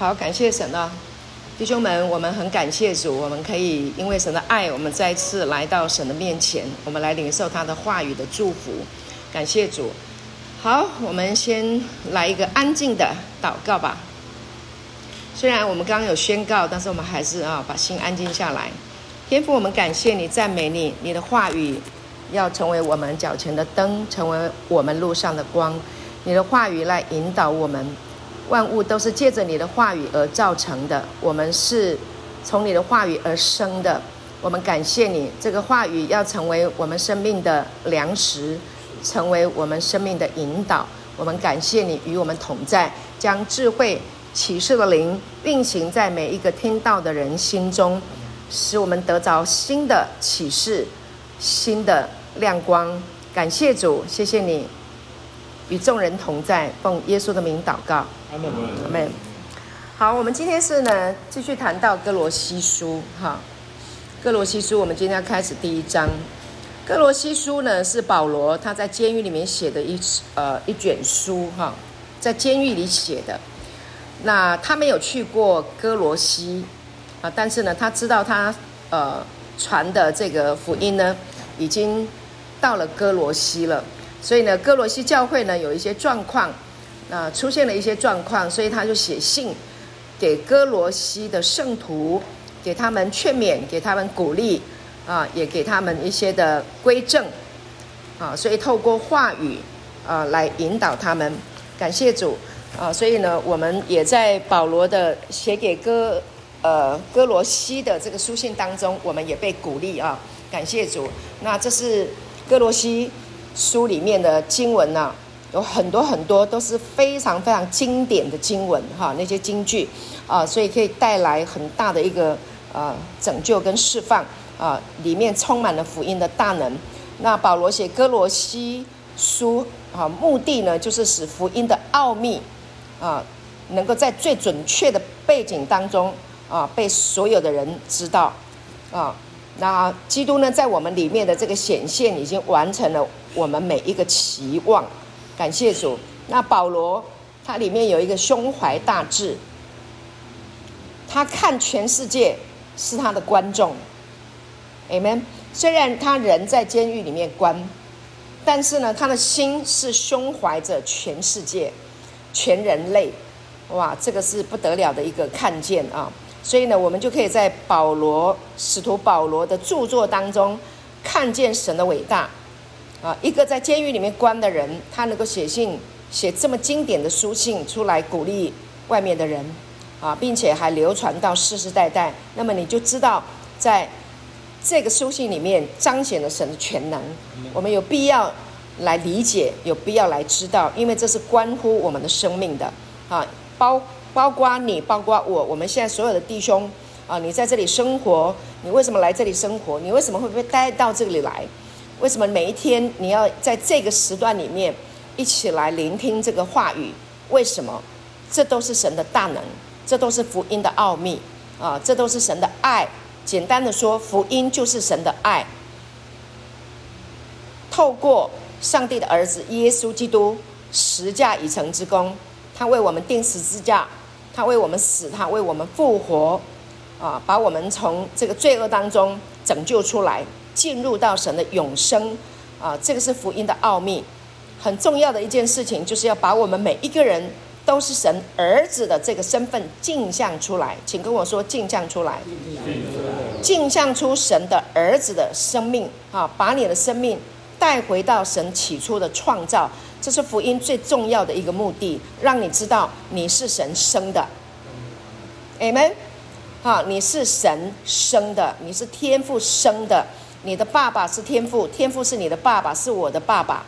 好，感谢神啊，弟兄们，我们很感谢主，我们可以因为神的爱，我们再次来到神的面前，我们来领受他的话语的祝福。感谢主。好，我们先来一个安静的祷告吧。虽然我们刚刚有宣告，但是我们还是啊，把心安静下来。天父，我们感谢你，赞美你，你的话语要成为我们脚前的灯，成为我们路上的光。你的话语来引导我们。万物都是借着你的话语而造成的，我们是从你的话语而生的。我们感谢你，这个话语要成为我们生命的粮食，成为我们生命的引导。我们感谢你与我们同在，将智慧启示的灵运行在每一个听到的人心中，使我们得着新的启示、新的亮光。感谢主，谢谢你。与众人同在，奉耶稣的名祷告，阿门。阿门。好，我们今天是呢，继续谈到哥罗西书，哈，哥罗西书，我们今天开始第一章。哥罗西书呢，是保罗他在监狱里面写的一呃一卷书，哈，在监狱里写的。那他没有去过哥罗西啊，但是呢，他知道他呃传的这个福音呢，已经到了哥罗西了。所以呢，哥罗西教会呢有一些状况，呃，出现了一些状况，所以他就写信给歌罗西的圣徒，给他们劝勉，给他们鼓励，啊、也给他们一些的归正，啊，所以透过话语啊、呃、来引导他们。感谢主啊，所以呢，我们也在保罗的写给哥呃哥罗西的这个书信当中，我们也被鼓励啊，感谢主。那这是哥罗西。书里面的经文呢、啊，有很多很多都是非常非常经典的经文哈，那些金句啊，所以可以带来很大的一个呃拯救跟释放啊，里面充满了福音的大能。那保罗写歌罗西书啊，目的呢就是使福音的奥秘啊，能够在最准确的背景当中啊，被所有的人知道啊。那基督呢，在我们里面的这个显现，已经完成了我们每一个期望。感谢主。那保罗他里面有一个胸怀大志，他看全世界是他的观众。Amen。虽然他人在监狱里面关，但是呢，他的心是胸怀着全世界、全人类。哇，这个是不得了的一个看见啊！所以呢，我们就可以在保罗使徒保罗的著作当中看见神的伟大啊！一个在监狱里面关的人，他能够写信写这么经典的书信出来鼓励外面的人啊，并且还流传到世世代代。那么你就知道，在这个书信里面彰显了神的全能。我们有必要来理解，有必要来知道，因为这是关乎我们的生命的啊，包。包括你，包括我，我们现在所有的弟兄啊，你在这里生活，你为什么来这里生活？你为什么会被带到这里来？为什么每一天你要在这个时段里面一起来聆听这个话语？为什么？这都是神的大能，这都是福音的奥秘啊！这都是神的爱。简单的说，福音就是神的爱，透过上帝的儿子耶稣基督十架已成之功，他为我们钉十字架。他为我们死，他为我们复活，啊，把我们从这个罪恶当中拯救出来，进入到神的永生，啊，这个是福音的奥秘，很重要的一件事情，就是要把我们每一个人都是神儿子的这个身份镜像出来，请跟我说镜像出来，镜像出神的儿子的生命，啊，把你的生命带回到神起初的创造。这是福音最重要的一个目的，让你知道你是神生的，Amen。好，你是神生的，你是天父生的，你的爸爸是天父，天父是你的爸爸，是我的爸爸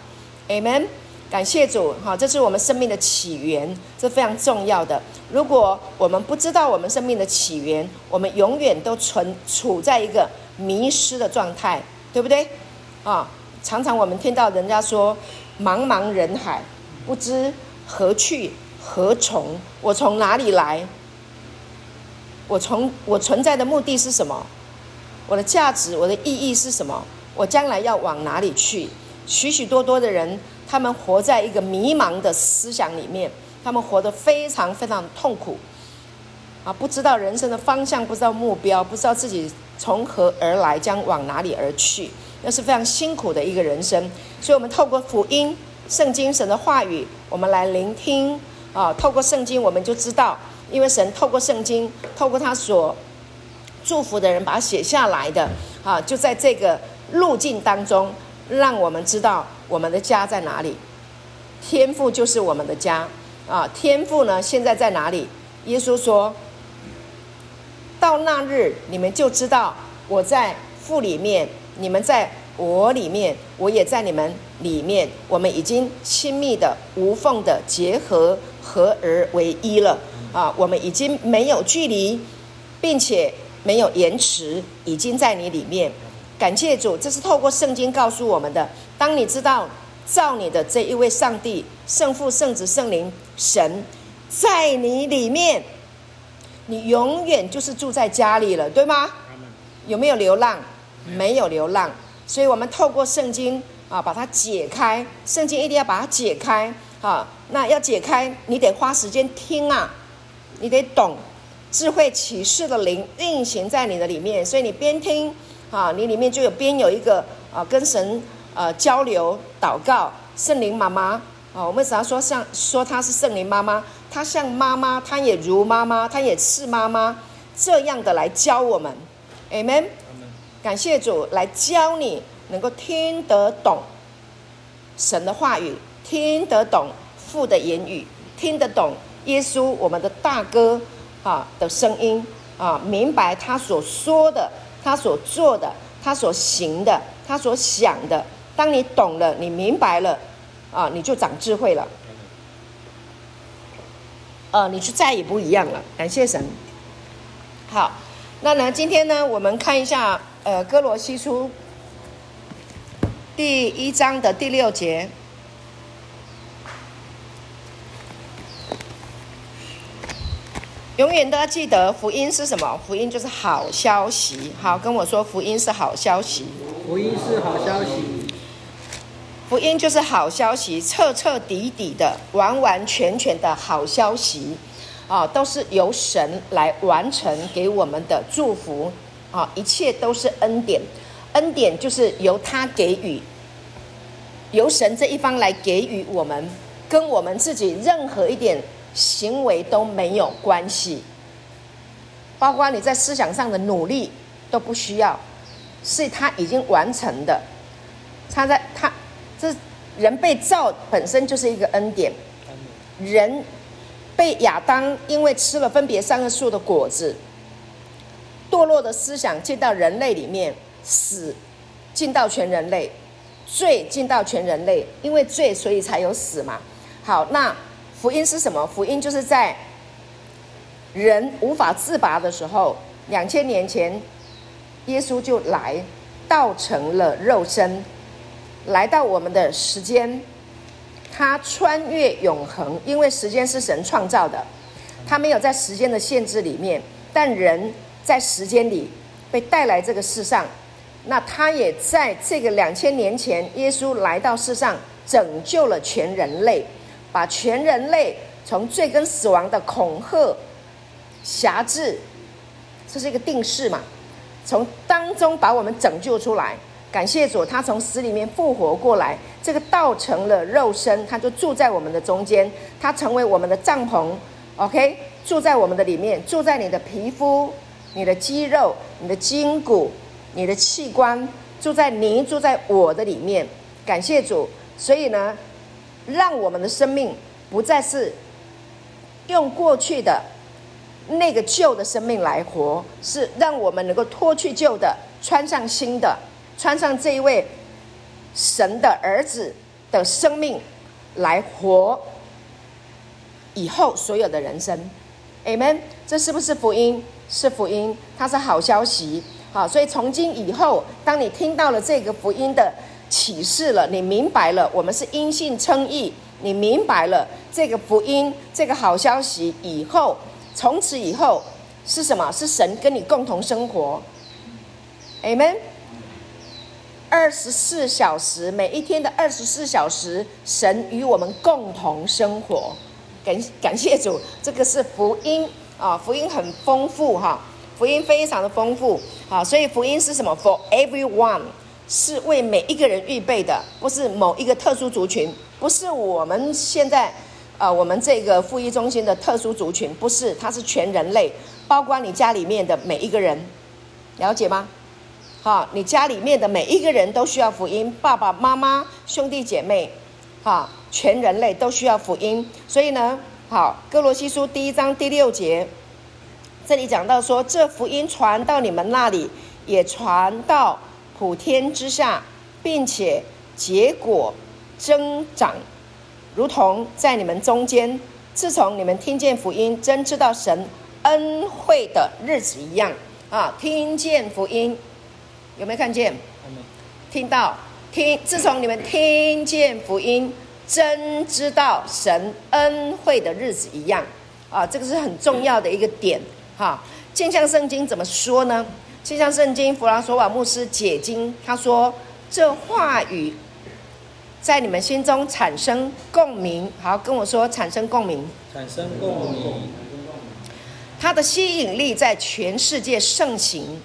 ，Amen。感谢主，好，这是我们生命的起源，这非常重要的。如果我们不知道我们生命的起源，我们永远都存处在一个迷失的状态，对不对？啊，常常我们听到人家说。茫茫人海，不知何去何从。我从哪里来？我从我存在的目的是什么？我的价值，我的意义是什么？我将来要往哪里去？许许多多的人，他们活在一个迷茫的思想里面，他们活得非常非常痛苦。啊，不知道人生的方向，不知道目标，不知道自己从何而来，将往哪里而去，那是非常辛苦的一个人生。所以，我们透过福音、圣经、神的话语，我们来聆听啊。透过圣经，我们就知道，因为神透过圣经，透过他所祝福的人，把它写下来的啊，就在这个路径当中，让我们知道我们的家在哪里。天父就是我们的家啊。天父呢，现在在哪里？耶稣说。到那日，你们就知道我在父里面，你们在我里面，我也在你们里面。我们已经亲密的、无缝的结合，合而为一了啊！我们已经没有距离，并且没有延迟，已经在你里面。感谢主，这是透过圣经告诉我们的。当你知道造你的这一位上帝、圣父、圣子、圣灵、神在你里面。你永远就是住在家里了，对吗？有没有流浪？没有流浪。所以，我们透过圣经啊，把它解开。圣经一定要把它解开啊。那要解开，你得花时间听啊，你得懂。智慧启示的灵运行在你的里面，所以你边听啊，你里面就有边有一个啊，跟神呃交流、祷告。圣灵妈妈啊，我们只要说像说她是圣灵妈妈。她像妈妈，她也如妈妈，她也是妈妈，这样的来教我们，Amen。感谢主来教你，能够听得懂神的话语，听得懂父的言语，听得懂耶稣我们的大哥啊的声音啊，明白他所说的，他所做的，他所行的，他所想的。当你懂了，你明白了啊，你就长智慧了。呃，你就再也不一样了。感谢神。好，那呢，今天呢，我们看一下，呃，哥罗西书第一章的第六节。永远都要记得，福音是什么？福音就是好消息。好，跟我说，福音是好消息。福音是好消息。福音就是好消息，彻彻底底的、完完全全的好消息，啊，都是由神来完成给我们的祝福，啊，一切都是恩典，恩典就是由他给予，由神这一方来给予我们，跟我们自己任何一点行为都没有关系，包括你在思想上的努力都不需要，是他已经完成的，他在他。这人被造本身就是一个恩典，人被亚当因为吃了分别善恶树的果子，堕落的思想进到人类里面，死进到全人类，罪进到全人类，因为罪所以才有死嘛。好，那福音是什么？福音就是在人无法自拔的时候，两千年前耶稣就来，道成了肉身。来到我们的时间，他穿越永恒，因为时间是神创造的，他没有在时间的限制里面，但人在时间里被带来这个世上，那他也在这个两千年前，耶稣来到世上，拯救了全人类，把全人类从罪跟死亡的恐吓、辖制，这是一个定式嘛，从当中把我们拯救出来。感谢主，他从死里面复活过来，这个道成了肉身，他就住在我们的中间，他成为我们的帐篷，OK，住在我们的里面，住在你的皮肤、你的肌肉、你的筋骨、你的器官，住在你住在我的里面。感谢主，所以呢，让我们的生命不再是用过去的那个旧的生命来活，是让我们能够脱去旧的，穿上新的。穿上这一位神的儿子的生命来活，以后所有的人生，Amen。这是不是福音？是福音，它是好消息。好，所以从今以后，当你听到了这个福音的启示了，你明白了，我们是因信称义，你明白了这个福音，这个好消息以后，从此以后是什么？是神跟你共同生活，Amen。二十四小时，每一天的二十四小时，神与我们共同生活。感感谢主，这个是福音啊，福音很丰富哈，福音非常的丰富啊，所以福音是什么？For everyone，是为每一个人预备的，不是某一个特殊族群，不是我们现在啊，我们这个福音中心的特殊族群，不是，它是全人类，包括你家里面的每一个人，了解吗？好，你家里面的每一个人都需要福音，爸爸妈妈、兄弟姐妹，哈，全人类都需要福音。所以呢，好，哥罗西书第一章第六节，这里讲到说，这福音传到你们那里，也传到普天之下，并且结果增长，如同在你们中间，自从你们听见福音，真知道神恩惠的日子一样啊，听见福音。有没有看见？听到听，自从你们听见福音，真知道神恩惠的日子一样啊，这个是很重要的一个点哈。镜像圣经怎么说呢？镜像圣经弗朗索瓦牧师解经，他说：“这话语在你们心中产生共鸣。”好，跟我说产生共鸣。产生共鸣。它的吸引力在全世界盛行。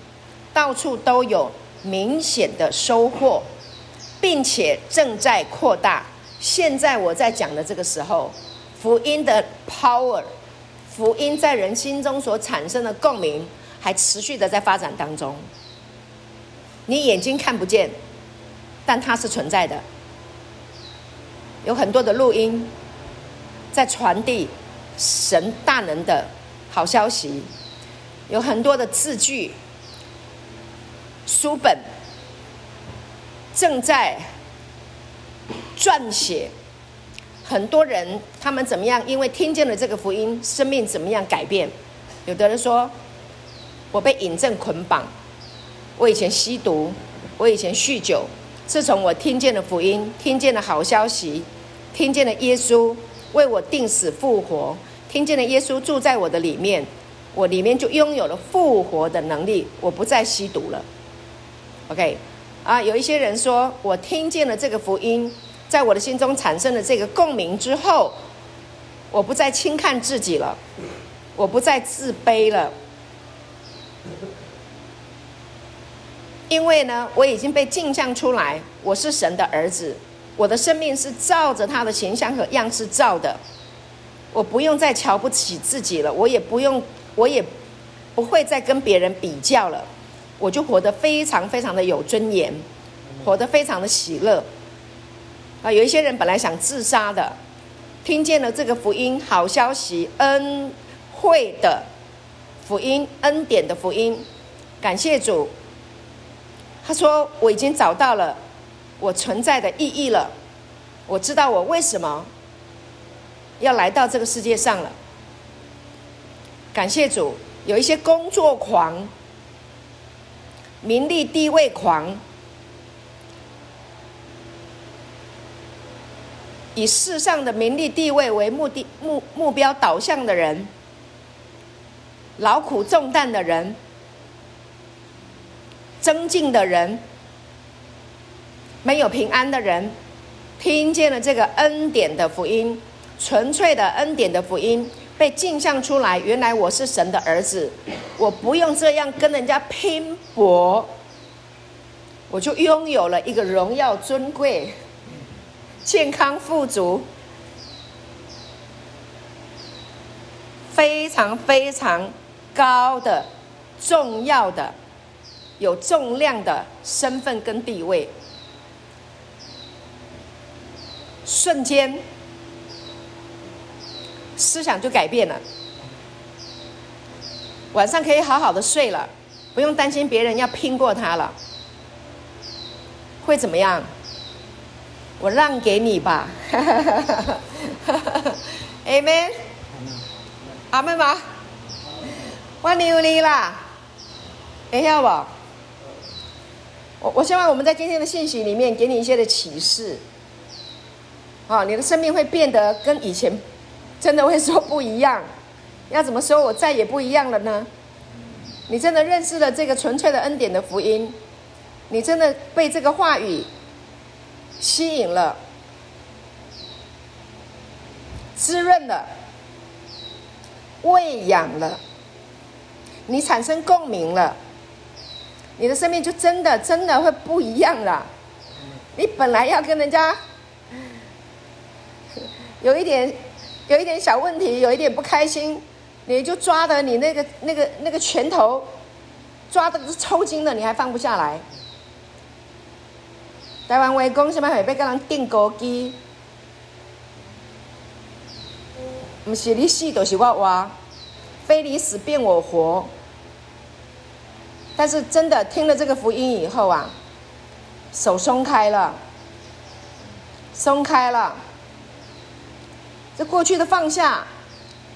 到处都有明显的收获，并且正在扩大。现在我在讲的这个时候，福音的 power，福音在人心中所产生的共鸣，还持续的在发展当中。你眼睛看不见，但它是存在的。有很多的录音在传递神大能的好消息，有很多的字句。书本正在撰写，很多人他们怎么样？因为听见了这个福音，生命怎么样改变？有的人说：“我被瘾症捆绑，我以前吸毒，我以前酗酒。自从我听见了福音，听见了好消息，听见了耶稣为我定死复活，听见了耶稣住在我的里面，我里面就拥有了复活的能力，我不再吸毒了。” OK，啊，有一些人说，我听见了这个福音，在我的心中产生了这个共鸣之后，我不再轻看自己了，我不再自卑了，因为呢，我已经被镜像出来，我是神的儿子，我的生命是照着他的形象和样式造的，我不用再瞧不起自己了，我也不用，我也不会再跟别人比较了。我就活得非常非常的有尊严，活得非常的喜乐。啊，有一些人本来想自杀的，听见了这个福音好消息，恩惠的福音，恩典的福音，感谢主。他说：“我已经找到了我存在的意义了，我知道我为什么要来到这个世界上了。”感谢主，有一些工作狂。名利地位狂，以世上的名利地位为目的目目标导向的人，劳苦重担的人，争竞的人，没有平安的人，听见了这个恩典的福音，纯粹的恩典的福音。被镜像出来，原来我是神的儿子，我不用这样跟人家拼搏，我就拥有了一个荣耀尊贵、健康富足、非常非常高的、重要的、有重量的身份跟地位，瞬间。思想就改变了，晚上可以好好的睡了，不用担心别人要拼过他了，会怎么样？我让给你吧，，Amen，阿妹吗？我牛你啦，等一下吧，我我希望我们在今天的信息里面给你一些的启示，好，你的生命会变得跟以前。真的会说不一样，要怎么说我再也不一样了呢？你真的认识了这个纯粹的恩典的福音，你真的被这个话语吸引了，滋润了，喂养了，你产生共鸣了，你的生命就真的真的会不一样了。你本来要跟人家有一点有一点小问题，有一点不开心，你就抓着你那个那个那个拳头，抓的是抽筋的，你还放不下来。台湾话讲什么？会被跟人钉孤枝，不是你死就是我活，非你死便我活。但是真的听了这个福音以后啊，手松开了，松开了。这过去的放下，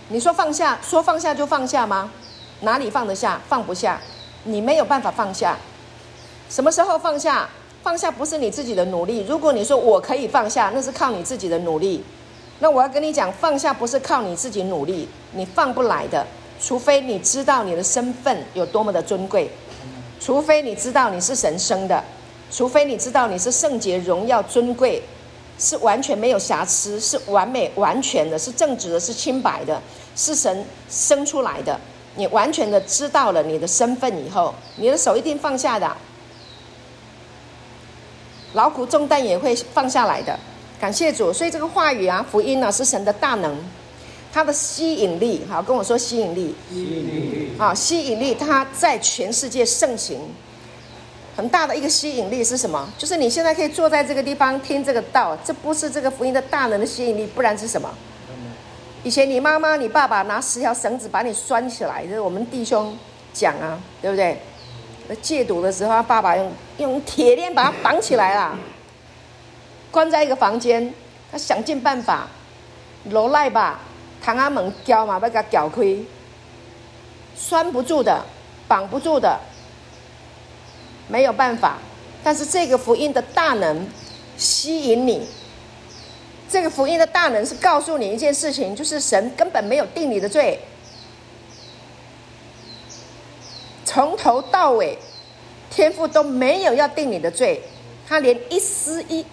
你说放下，说放下就放下吗？哪里放得下？放不下，你没有办法放下。什么时候放下？放下不是你自己的努力。如果你说我可以放下，那是靠你自己的努力。那我要跟你讲，放下不是靠你自己努力，你放不来的。除非你知道你的身份有多么的尊贵，除非你知道你是神生的，除非你知道你是圣洁、荣耀、尊贵，是完全没有瑕疵，是完美、完全的，是正直的，是清白的，是神生出来的。你完全的知道了你的身份以后，你的手一定放下的。劳苦重担也会放下来的，感谢主。所以这个话语啊，福音呢、啊，是神的大能，它的吸引力，好，跟我说吸引力，吸引力，啊，吸引力，它在全世界盛行，很大的一个吸引力是什么？就是你现在可以坐在这个地方听这个道，这不是这个福音的大能的吸引力，不然是什么？以前你妈妈、你爸爸拿十条绳子把你拴起来，这是我们弟兄讲啊，对不对？戒赌的时候，他爸爸用用铁链把他绑起来了，关在一个房间。他想尽办法，罗赖吧，唐阿门教嘛，把他搅开，拴不住的，绑不住的，没有办法。但是这个福音的大能吸引你，这个福音的大能是告诉你一件事情，就是神根本没有定你的罪。从头到尾，天父都没有要定你的罪，他连一丝一、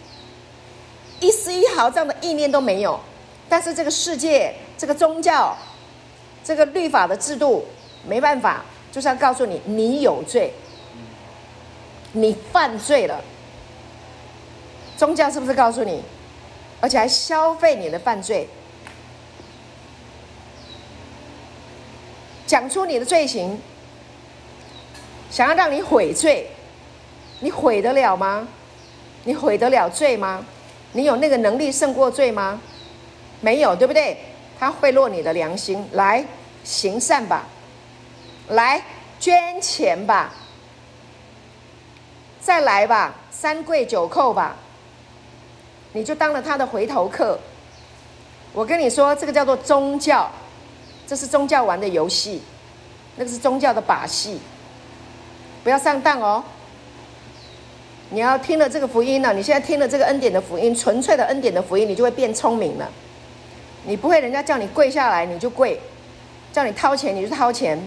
一丝一毫这样的意念都没有。但是这个世界、这个宗教、这个律法的制度，没办法，就是要告诉你，你有罪，你犯罪了。宗教是不是告诉你，而且还消费你的犯罪，讲出你的罪行？想要让你悔罪，你悔得了吗？你悔得了罪吗？你有那个能力胜过罪吗？没有，对不对？他贿赂你的良心，来行善吧，来捐钱吧，再来吧，三跪九叩吧，你就当了他的回头客。我跟你说，这个叫做宗教，这是宗教玩的游戏，那个是宗教的把戏。不要上当哦！你要听了这个福音呢，你现在听了这个恩典的福音，纯粹的恩典的福音，你就会变聪明了。你不会人家叫你跪下来你就跪，叫你掏钱你就掏钱。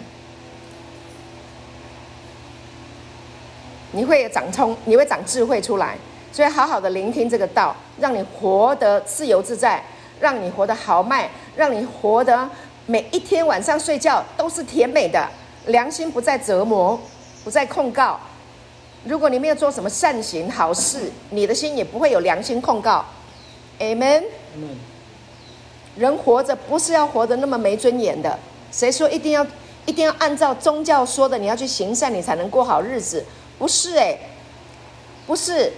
你会长聪，你会长智慧出来。所以好好的聆听这个道，让你活得自由自在，让你活得豪迈，让你活得每一天晚上睡觉都是甜美的，良心不再折磨。不再控告。如果你没有做什么善行好事，你的心也不会有良心控告。Amen。人活着不是要活得那么没尊严的。谁说一定要一定要按照宗教说的，你要去行善，你才能过好日子？不是诶，不是。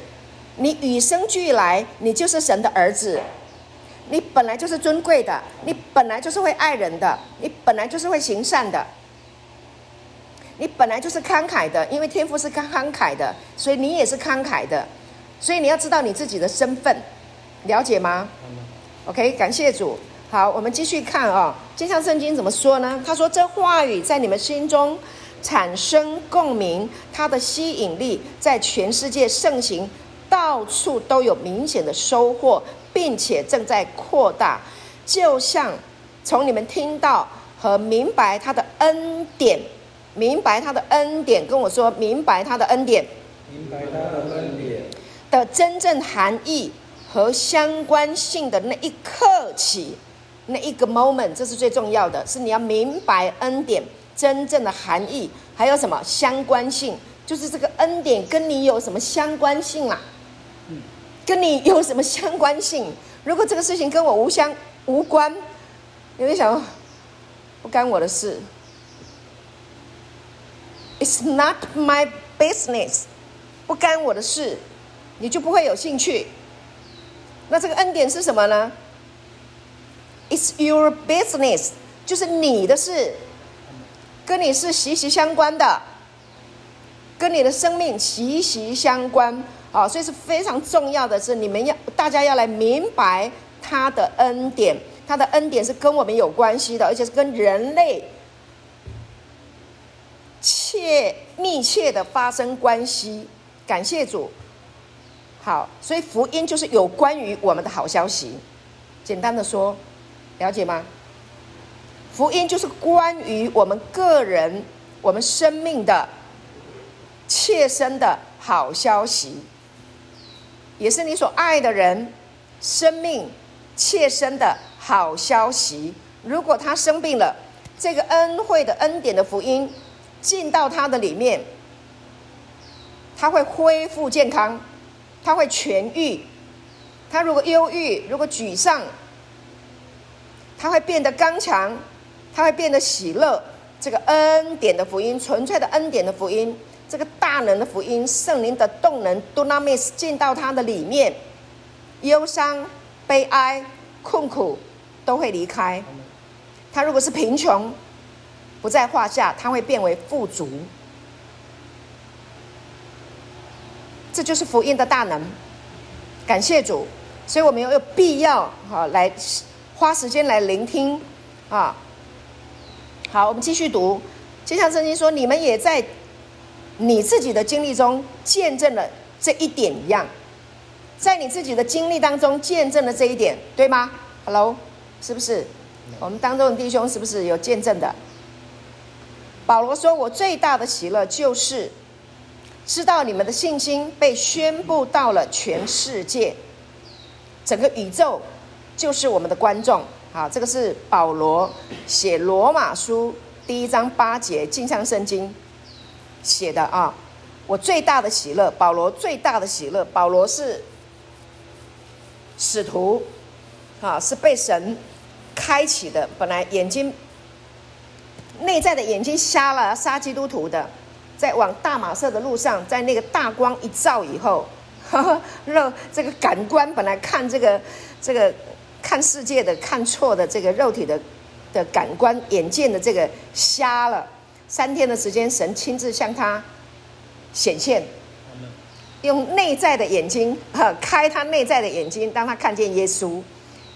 你与生俱来，你就是神的儿子。你本来就是尊贵的，你本来就是会爱人的，你本来就是会行善的。你本来就是慷慨的，因为天赋是慷慨的，所以你也是慷慨的，所以你要知道你自己的身份，了解吗？OK，感谢主。好，我们继续看啊、哦，经上圣经怎么说呢？他说：“这话语在你们心中产生共鸣，它的吸引力在全世界盛行，到处都有明显的收获，并且正在扩大，就像从你们听到和明白他的恩典。”明白他的恩典，跟我说明白他的恩典，明白他的恩典的真正含义和相关性的那一刻起，那一个 moment，这是最重要的，是你要明白恩典真正的含义，还有什么相关性，就是这个恩典跟你有什么相关性啊？跟你有什么相关性？如果这个事情跟我无相无关，你会想，不干我的事，It's not my business，不干我的事，你就不会有兴趣。那这个恩典是什么呢？It's your business，就是你的事，跟你是息息相关的，跟你的生命息息相关。啊，所以是非常重要的是，你们要大家要来明白他的恩典，他的恩典是跟我们有关系的，而且是跟人类切密切的发生关系。感谢主。好，所以福音就是有关于我们的好消息。简单的说，了解吗？福音就是关于我们个人、我们生命的切身的好消息。也是你所爱的人生命切身的好消息。如果他生病了，这个恩惠的恩典的福音进到他的里面，他会恢复健康，他会痊愈。他如果忧郁，如果沮丧，他会变得刚强，他会变得喜乐。这个恩典的福音，纯粹的恩典的福音。这个大能的福音，圣灵的动能，Dunamis 进到他的里面，忧伤、悲哀、困苦都会离开。他如果是贫穷，不在话下，他会变为富足。这就是福音的大能。感谢主，所以我们有必要哈来花时间来聆听啊。好，我们继续读，就像圣经说，你们也在。你自己的经历中见证了这一点一样，在你自己的经历当中见证了这一点，对吗？Hello，是不是？我们当中的弟兄是不是有见证的？保罗说：“我最大的喜乐就是知道你们的信心被宣布到了全世界，整个宇宙就是我们的观众。”好，这个是保罗写罗马书第一章八节，镜像圣经。写的啊，我最大的喜乐，保罗最大的喜乐，保罗是使徒，啊，是被神开启的。本来眼睛内在的眼睛瞎了，杀基督徒的，在往大马色的路上，在那个大光一照以后，肉这个感官本来看这个这个看世界的看错的这个肉体的的感官眼见的这个瞎了。三天的时间，神亲自向他显现，用内在的眼睛，哈，开他内在的眼睛，当他看见耶稣，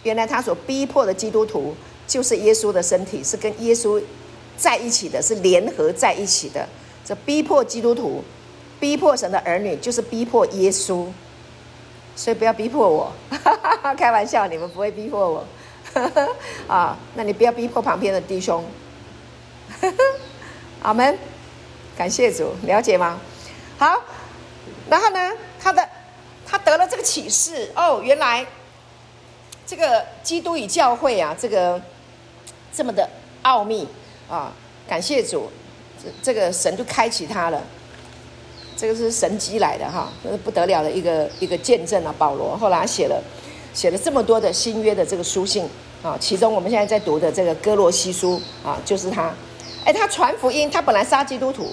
原来他所逼迫的基督徒就是耶稣的身体，是跟耶稣在一起的，是联合在一起的。这逼迫基督徒，逼迫神的儿女，就是逼迫耶稣。所以不要逼迫我，开玩笑，你们不会逼迫我，啊，那你不要逼迫旁边的弟兄。阿门，感谢主，了解吗？好，然后呢，他的他得了这个启示哦，原来这个基督与教会啊，这个这么的奥秘啊，感谢主，这个神就开启他了，这个是神迹来的哈，这是不得了的一个一个见证啊。保罗后来写了写了这么多的新约的这个书信啊，其中我们现在在读的这个哥罗西书啊，就是他。哎，他传福音，他本来杀基督徒，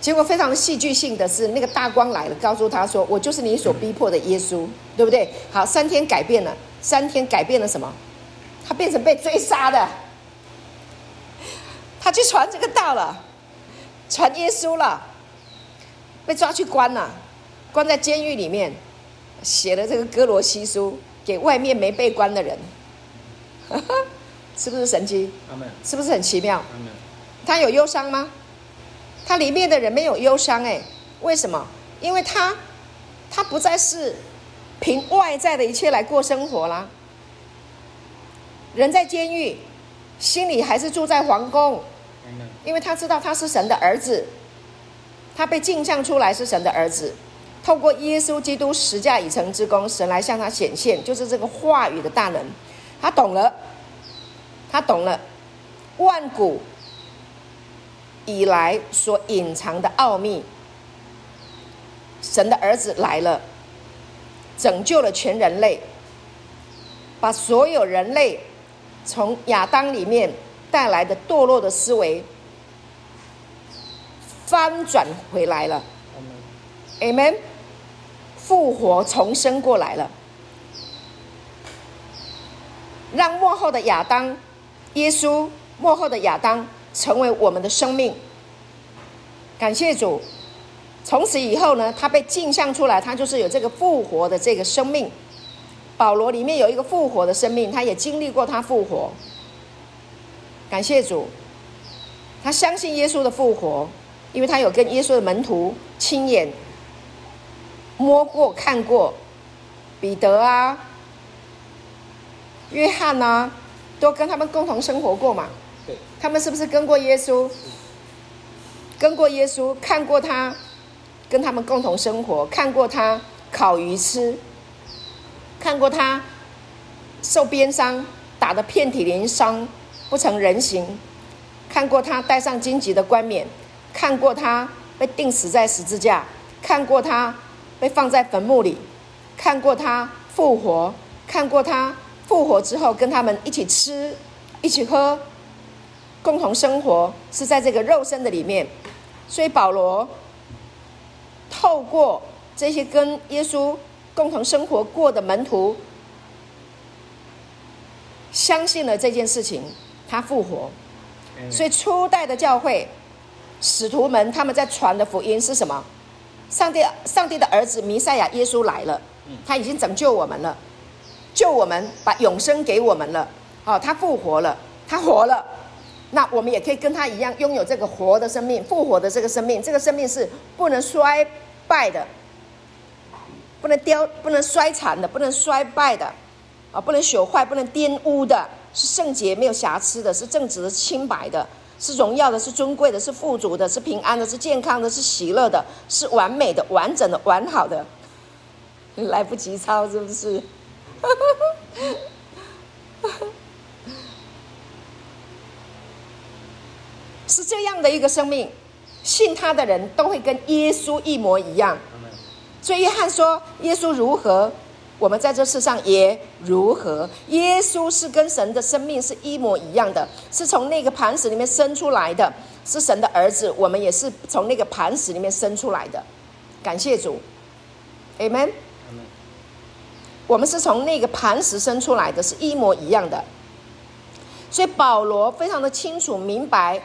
结果非常戏剧性的是，那个大光来了，告诉他说：“我就是你所逼迫的耶稣，对不对？”好，三天改变了，三天改变了什么？他变成被追杀的，他去传这个道了，传耶稣了，被抓去关了，关在监狱里面，写了这个哥罗西书给外面没被关的人。是不是神迹？是不是很奇妙？他有忧伤吗？他里面的人没有忧伤哎，为什么？因为他，他不再是凭外在的一切来过生活啦。人在监狱，心里还是住在皇宫，因为他知道他是神的儿子，他被镜像出来是神的儿子，透过耶稣基督十架已成之功，神来向他显现，就是这个话语的大能。他懂了，他懂了，万古以来所隐藏的奥秘。神的儿子来了，拯救了全人类，把所有人类从亚当里面带来的堕落的思维翻转回来了。Amen，复活重生过来了，让幕后的亚当，耶稣幕后的亚当成为我们的生命。感谢主。从此以后呢，他被镜像出来，他就是有这个复活的这个生命。保罗里面有一个复活的生命，他也经历过他复活。感谢主，他相信耶稣的复活，因为他有跟耶稣的门徒亲眼摸过、看过。彼得啊、约翰啊，都跟他们共同生活过嘛。对，他们是不是跟过耶稣？跟过耶稣，看过他。跟他们共同生活，看过他烤鱼吃，看过他受鞭伤，打得遍体鳞伤，不成人形，看过他戴上荆棘的冠冕，看过他被钉死在十字架，看过他被放在坟墓里，看过他复活，看过他复活之后跟他们一起吃，一起喝，共同生活是在这个肉身的里面，所以保罗。透过这些跟耶稣共同生活过的门徒，相信了这件事情，他复活。所以初代的教会使徒们他们在传的福音是什么？上帝，上帝的儿子弥赛亚耶稣来了，他已经拯救我们了，救我们，把永生给我们了。哦，他复活了，他活了。那我们也可以跟他一样，拥有这个活的生命，复活的这个生命。这个生命是不能衰败的，不能凋，不能衰残的，不能衰败的，啊，不能朽坏，不能玷污的，是圣洁没有瑕疵的，是正直的，清白的，是荣耀的，是尊贵的，是富足的，是平安的，是健康的，是喜乐的，是完美的，完整的，完好的。来不及抄是不是？是这样的一个生命。信他的人都会跟耶稣一模一样，所以约翰说：“耶稣如何，我们在这世上也如何。耶稣是跟神的生命是一模一样的，是从那个磐石里面生出来的，是神的儿子。我们也是从那个磐石里面生出来的。感谢主，Amen。我们是从那个磐石生出来的，是一模一样的。所以保罗非常的清楚明白。”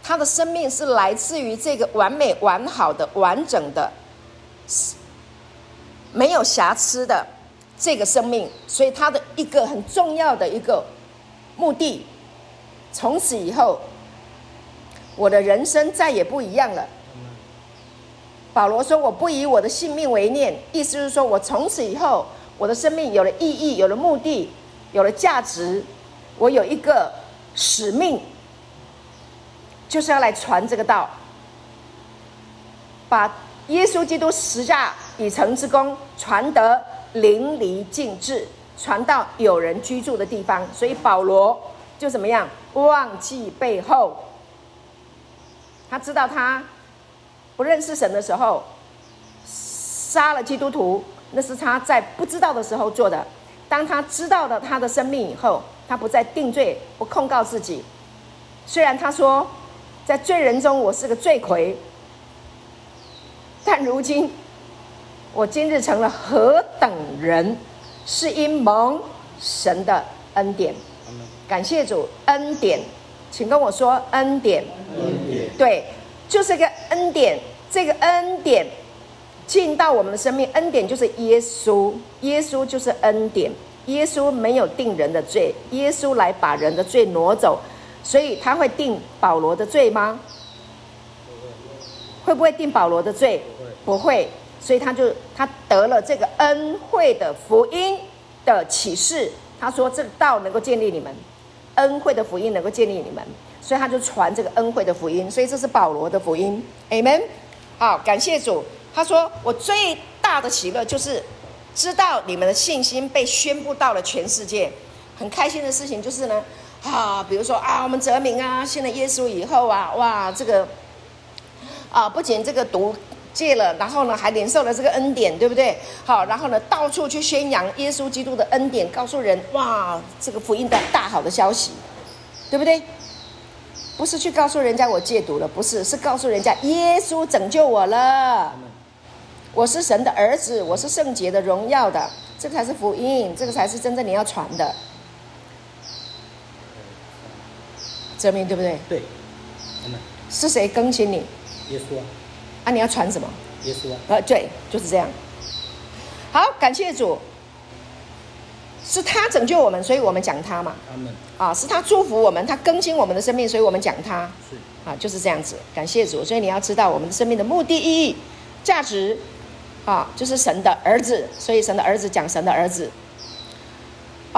他的生命是来自于这个完美、完好的、完整的，没有瑕疵的这个生命，所以他的一个很重要的一个目的，从此以后，我的人生再也不一样了。保罗说：“我不以我的性命为念。”意思就是说我从此以后，我的生命有了意义，有了目的，有了价值，我有一个使命。就是要来传这个道，把耶稣基督十架以成之功传得淋漓尽致，传到有人居住的地方。所以保罗就怎么样？忘记背后，他知道他不认识神的时候，杀了基督徒，那是他在不知道的时候做的。当他知道了他的生命以后，他不再定罪，不控告自己。虽然他说。在罪人中，我是个罪魁，但如今我今日成了何等人，是因蒙神的恩典。感谢主恩典，请跟我说恩典。恩典对，就是个恩典。这个恩典进到我们的生命，恩典就是耶稣，耶稣就是恩典。耶稣没有定人的罪，耶稣来把人的罪挪走。所以他会定保罗的罪吗？会不会定保罗的罪？不会。所以他就他得了这个恩惠的福音的启示。他说这个道能够建立你们，恩惠的福音能够建立你们，所以他就传这个恩惠的福音。所以这是保罗的福音。Amen。好，感谢主。他说我最大的喜乐就是知道你们的信心被宣布到了全世界。很开心的事情就是呢，啊，比如说啊，我们泽明啊，信了耶稣以后啊，哇，这个啊，不仅这个毒戒了，然后呢，还领受了这个恩典，对不对？好，然后呢，到处去宣扬耶稣基督的恩典，告诉人，哇，这个福音的大好的消息，对不对？不是去告诉人家我戒毒了，不是，是告诉人家耶稣拯救我了，我是神的儿子，我是圣洁的、荣耀的，这个才是福音，这个才是真正你要传的。哲明对不对？对。是谁更新你？耶稣啊。啊，你要传什么？耶稣啊。呃，对，就是这样。好，感谢主。是他拯救我们，所以我们讲他嘛。啊，是他祝福我们，他更新我们的生命，所以我们讲他。是。啊，就是这样子。感谢主，所以你要知道我们的生命的目的、意义、价值，啊，就是神的儿子，所以神的儿子讲神的儿子。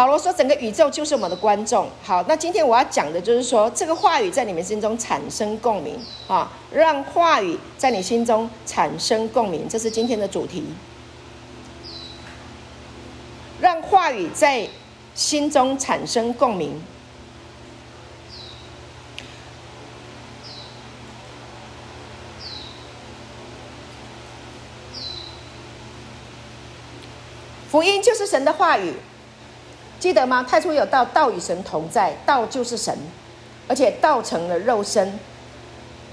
保罗说，整个宇宙就是我们的观众。好，那今天我要讲的就是说，这个话语在你们心中产生共鸣啊，让话语在你心中产生共鸣，这是今天的主题。让话语在心中产生共鸣。福音就是神的话语，记得吗？太初有道，道与神同在，道就是神，而且道成了肉身。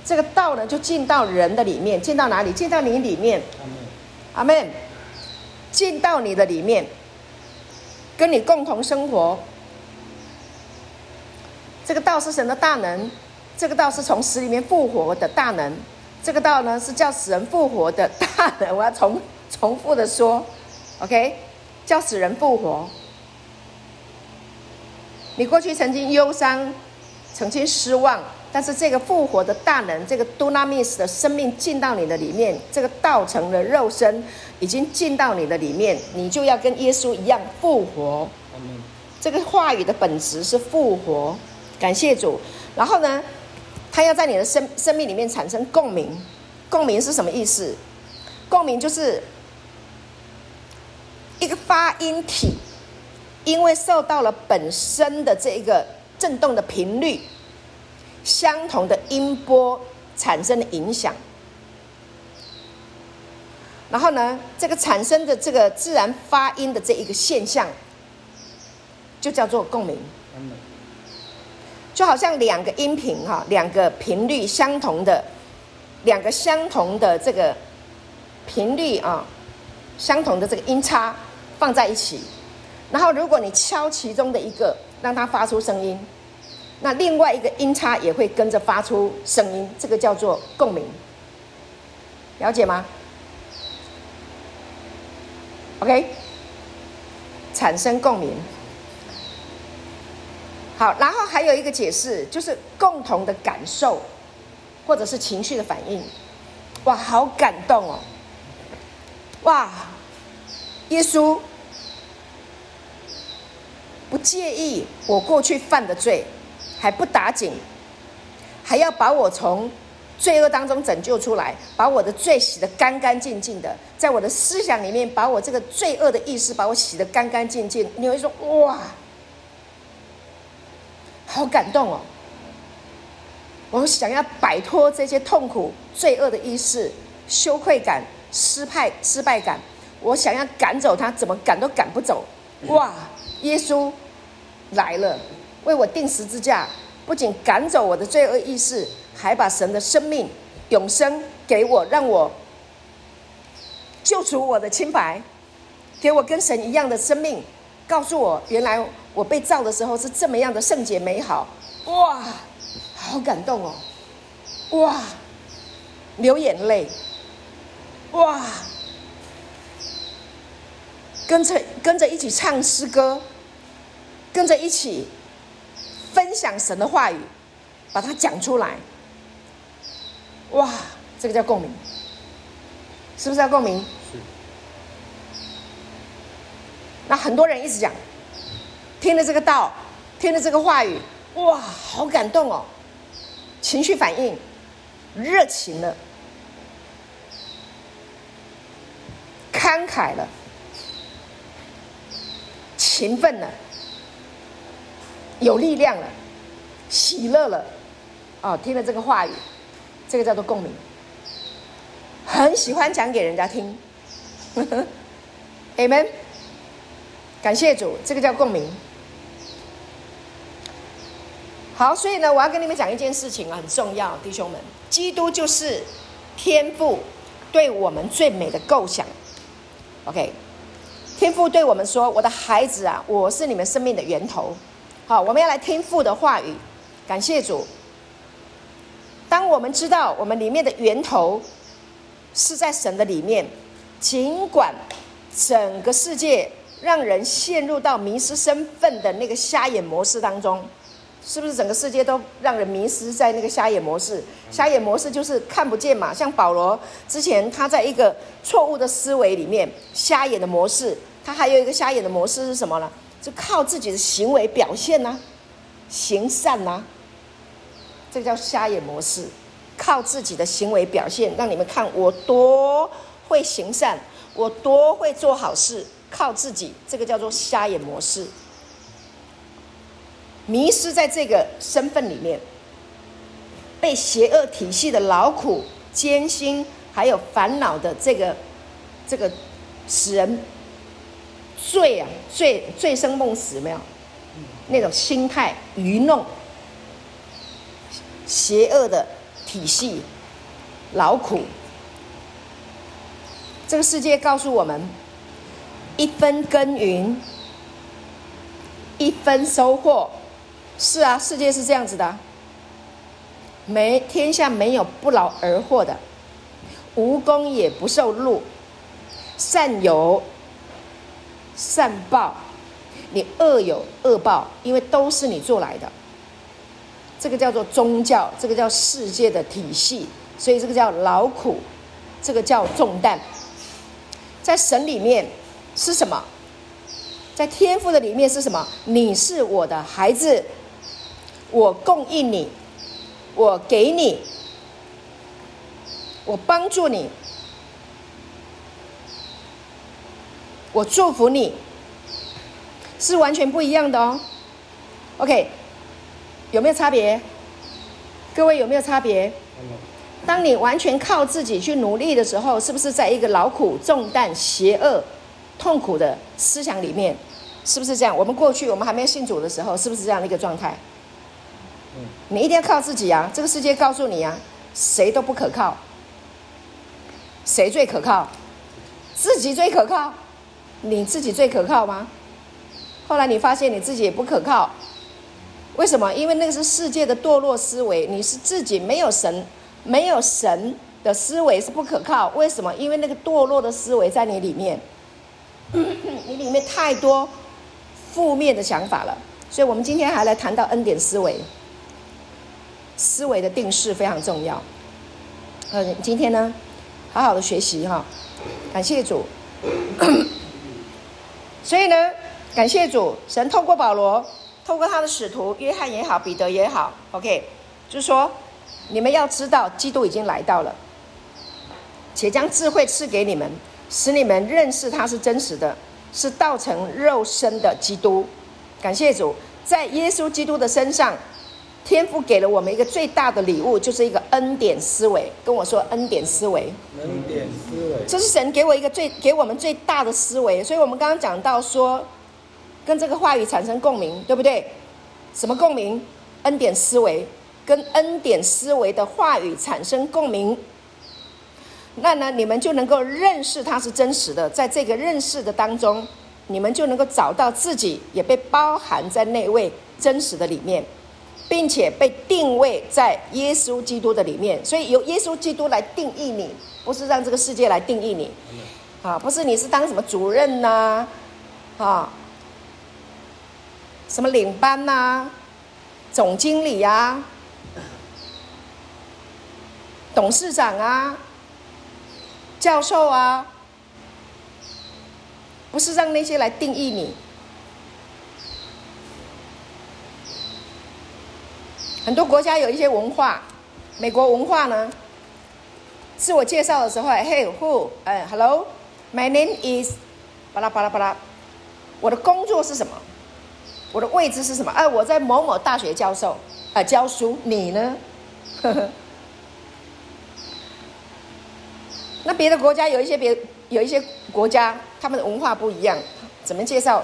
这个道呢，就进到人的里面，进到哪里？进到你里面。阿门。进到你的里面。跟你共同生活，这个道是神的大能，这个道是从死里面复活的大能，这个道呢是叫死人复活的大能。我要重重复的说，OK，叫死人复活。你过去曾经忧伤，曾经失望。但是这个复活的大能，这个 Dunamis 的生命进到你的里面，这个道成的肉身，已经进到你的里面，你就要跟耶稣一样复活。这个话语的本质是复活，感谢主。然后呢，他要在你的生生命里面产生共鸣。共鸣是什么意思？共鸣就是一个发音体，因为受到了本身的这一个震动的频率。相同的音波产生的影响，然后呢，这个产生的这个自然发音的这一个现象，就叫做共鸣。就好像两个音频哈，两个频率相同的，两个相同的这个频率啊，相同的这个音叉放在一起，然后如果你敲其中的一个，让它发出声音。那另外一个音叉也会跟着发出声音，这个叫做共鸣，了解吗？OK，产生共鸣。好，然后还有一个解释，就是共同的感受，或者是情绪的反应。哇，好感动哦！哇，耶稣不介意我过去犯的罪。还不打紧，还要把我从罪恶当中拯救出来，把我的罪洗得干干净净的，在我的思想里面，把我这个罪恶的意识，把我洗得干干净净。你会说：“哇，好感动哦！”我想要摆脱这些痛苦、罪恶的意识、羞愧感、失败、失败感，我想要赶走它，怎么赶都赶不走。哇，耶稣来了。为我钉十字架，不仅赶走我的罪恶意识，还把神的生命、永生给我，让我救赎我的清白，给我跟神一样的生命，告诉我原来我被造的时候是这么样的圣洁美好。哇，好感动哦！哇，流眼泪。哇，跟着跟着一起唱诗歌，跟着一起。分享神的话语，把它讲出来。哇，这个叫共鸣，是不是叫共鸣？是。那很多人一直讲，听了这个道，听了这个话语，哇，好感动哦，情绪反应，热情了，慷慨了，勤奋了。有力量了，喜乐了，哦，听了这个话语，这个叫做共鸣，很喜欢讲给人家听。Amen，感谢主，这个叫共鸣。好，所以呢，我要跟你们讲一件事情啊，很重要，弟兄们，基督就是天父对我们最美的构想。OK，天父对我们说：“我的孩子啊，我是你们生命的源头。”好，我们要来听父的话语，感谢主。当我们知道我们里面的源头是在神的里面，尽管整个世界让人陷入到迷失身份的那个瞎眼模式当中。是不是整个世界都让人迷失在那个瞎眼模式？瞎眼模式就是看不见嘛。像保罗之前，他在一个错误的思维里面，瞎眼的模式。他还有一个瞎眼的模式是什么呢？就靠自己的行为表现呐、行善呐、这个叫瞎眼模式。靠自己的行为表现，让你们看我多会行善，我多会做好事。靠自己，这个叫做瞎眼模式。迷失在这个身份里面，被邪恶体系的劳苦、艰辛，还有烦恼的这个这个使人醉啊醉醉生梦死，没有那种心态愚弄、邪恶的体系、劳苦。这个世界告诉我们：一分耕耘，一分收获。是啊，世界是这样子的，没天下没有不劳而获的，无功也不受禄，善有善报，你恶有恶报，因为都是你做来的。这个叫做宗教，这个叫世界的体系，所以这个叫劳苦，这个叫重担。在神里面是什么？在天父的里面是什么？你是我的孩子。我供应你，我给你，我帮助你，我祝福你，是完全不一样的哦。OK，有没有差别？各位有没有差别？当你完全靠自己去努力的时候，是不是在一个劳苦重担、邪恶、痛苦的思想里面？是不是这样？我们过去我们还没有信主的时候，是不是这样的一个状态？你一定要靠自己啊！这个世界告诉你啊，谁都不可靠。谁最可靠？自己最可靠。你自己最可靠吗？后来你发现你自己也不可靠。为什么？因为那个是世界的堕落思维。你是自己没有神，没有神的思维是不可靠。为什么？因为那个堕落的思维在你里面，你里面太多负面的想法了。所以我们今天还来谈到恩典思维。思维的定式非常重要。呃，今天呢，好好的学习哈，感谢主。所以呢，感谢主，神透过保罗，透过他的使徒约翰也好，彼得也好，OK，就是说，你们要知道，基督已经来到了，且将智慧赐给你们，使你们认识他是真实的，是道成肉身的基督。感谢主，在耶稣基督的身上。天父给了我们一个最大的礼物，就是一个恩典思维。跟我说恩典思维，恩典思维，这是神给我一个最给我们最大的思维。所以我们刚刚讲到说，跟这个话语产生共鸣，对不对？什么共鸣？恩典思维，跟恩典思维的话语产生共鸣。那呢，你们就能够认识它是真实的。在这个认识的当中，你们就能够找到自己也被包含在那位真实的里面。并且被定位在耶稣基督的里面，所以由耶稣基督来定义你，不是让这个世界来定义你，啊，不是你是当什么主任呐，啊，什么领班呐，总经理呀，董事长啊，教授啊，不是让那些来定义你。很多国家有一些文化，美国文化呢，自我介绍的时候，Hey who？哎，Hello，my name is，巴拉巴拉巴拉，我的工作是什么？我的位置是什么？哎、啊，我在某某大学教授，啊、呃，教书。你呢？呵呵。那别的国家有一些别有一些国家，他们的文化不一样，怎么介绍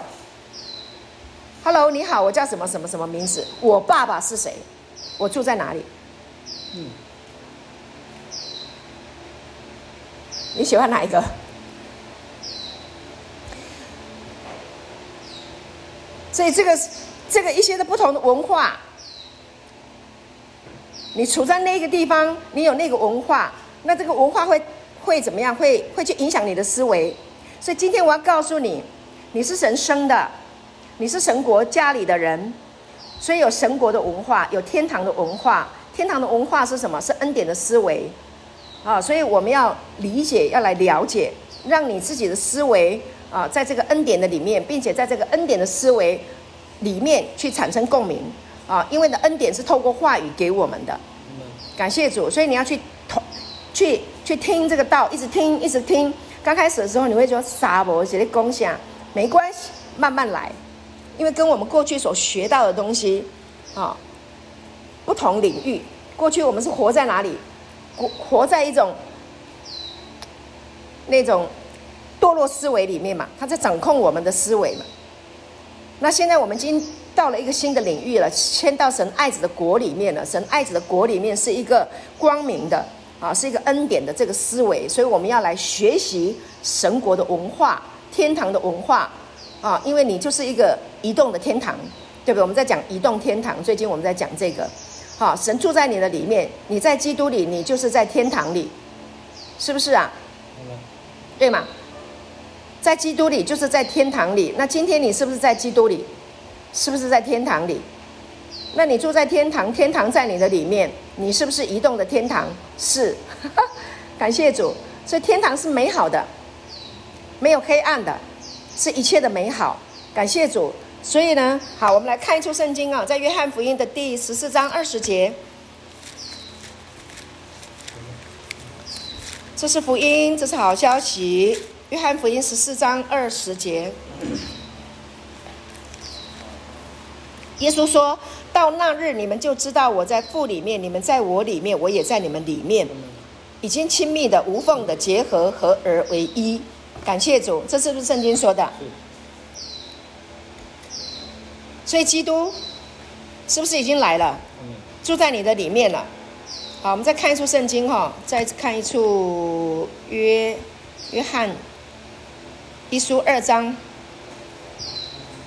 ？Hello，你好，我叫什么什么什么名字？我爸爸是谁？我住在哪里？嗯。你喜欢哪一个？所以这个这个一些的不同的文化，你处在那个地方，你有那个文化，那这个文化会会怎么样？会会去影响你的思维。所以今天我要告诉你，你是神生的，你是神国家里的人，所以有神国的文化，有天堂的文化。天堂的文化是什么？是恩典的思维。啊，所以我们要理解，要来了解，让你自己的思维啊，在这个恩典的里面，并且在这个恩典的思维里面去产生共鸣啊，因为呢，恩典是透过话语给我们的。感谢主，所以你要去同去去听这个道，一直听，一直听。刚开始的时候，你会觉得傻不？写的功效没关系，慢慢来，因为跟我们过去所学到的东西啊，不同领域。过去我们是活在哪里？活活在一种那种堕落思维里面嘛，他在掌控我们的思维嘛。那现在我们已经到了一个新的领域了，迁到神爱子的国里面了。神爱子的国里面是一个光明的啊，是一个恩典的这个思维，所以我们要来学习神国的文化、天堂的文化啊，因为你就是一个移动的天堂，对不对？我们在讲移动天堂，最近我们在讲这个。好，神住在你的里面，你在基督里，你就是在天堂里，是不是啊？对吗？在基督里就是在天堂里。那今天你是不是在基督里？是不是在天堂里？那你住在天堂，天堂在你的里面，你是不是移动的天堂？是，感谢主。所以天堂是美好的，没有黑暗的，是一切的美好。感谢主。所以呢，好，我们来看一处圣经啊，在约翰福音的第十四章二十节，这是福音，这是好消息。约翰福音十四章二十节，耶稣说到那日，你们就知道我在父里面，你们在我里面，我也在你们里面，已经亲密的、无缝的结合，合而为一。感谢主，这是不是圣经说的？所以基督是不是已经来了？住在你的里面了。好，我们再看一处圣经哈，再看一处约约翰一书二章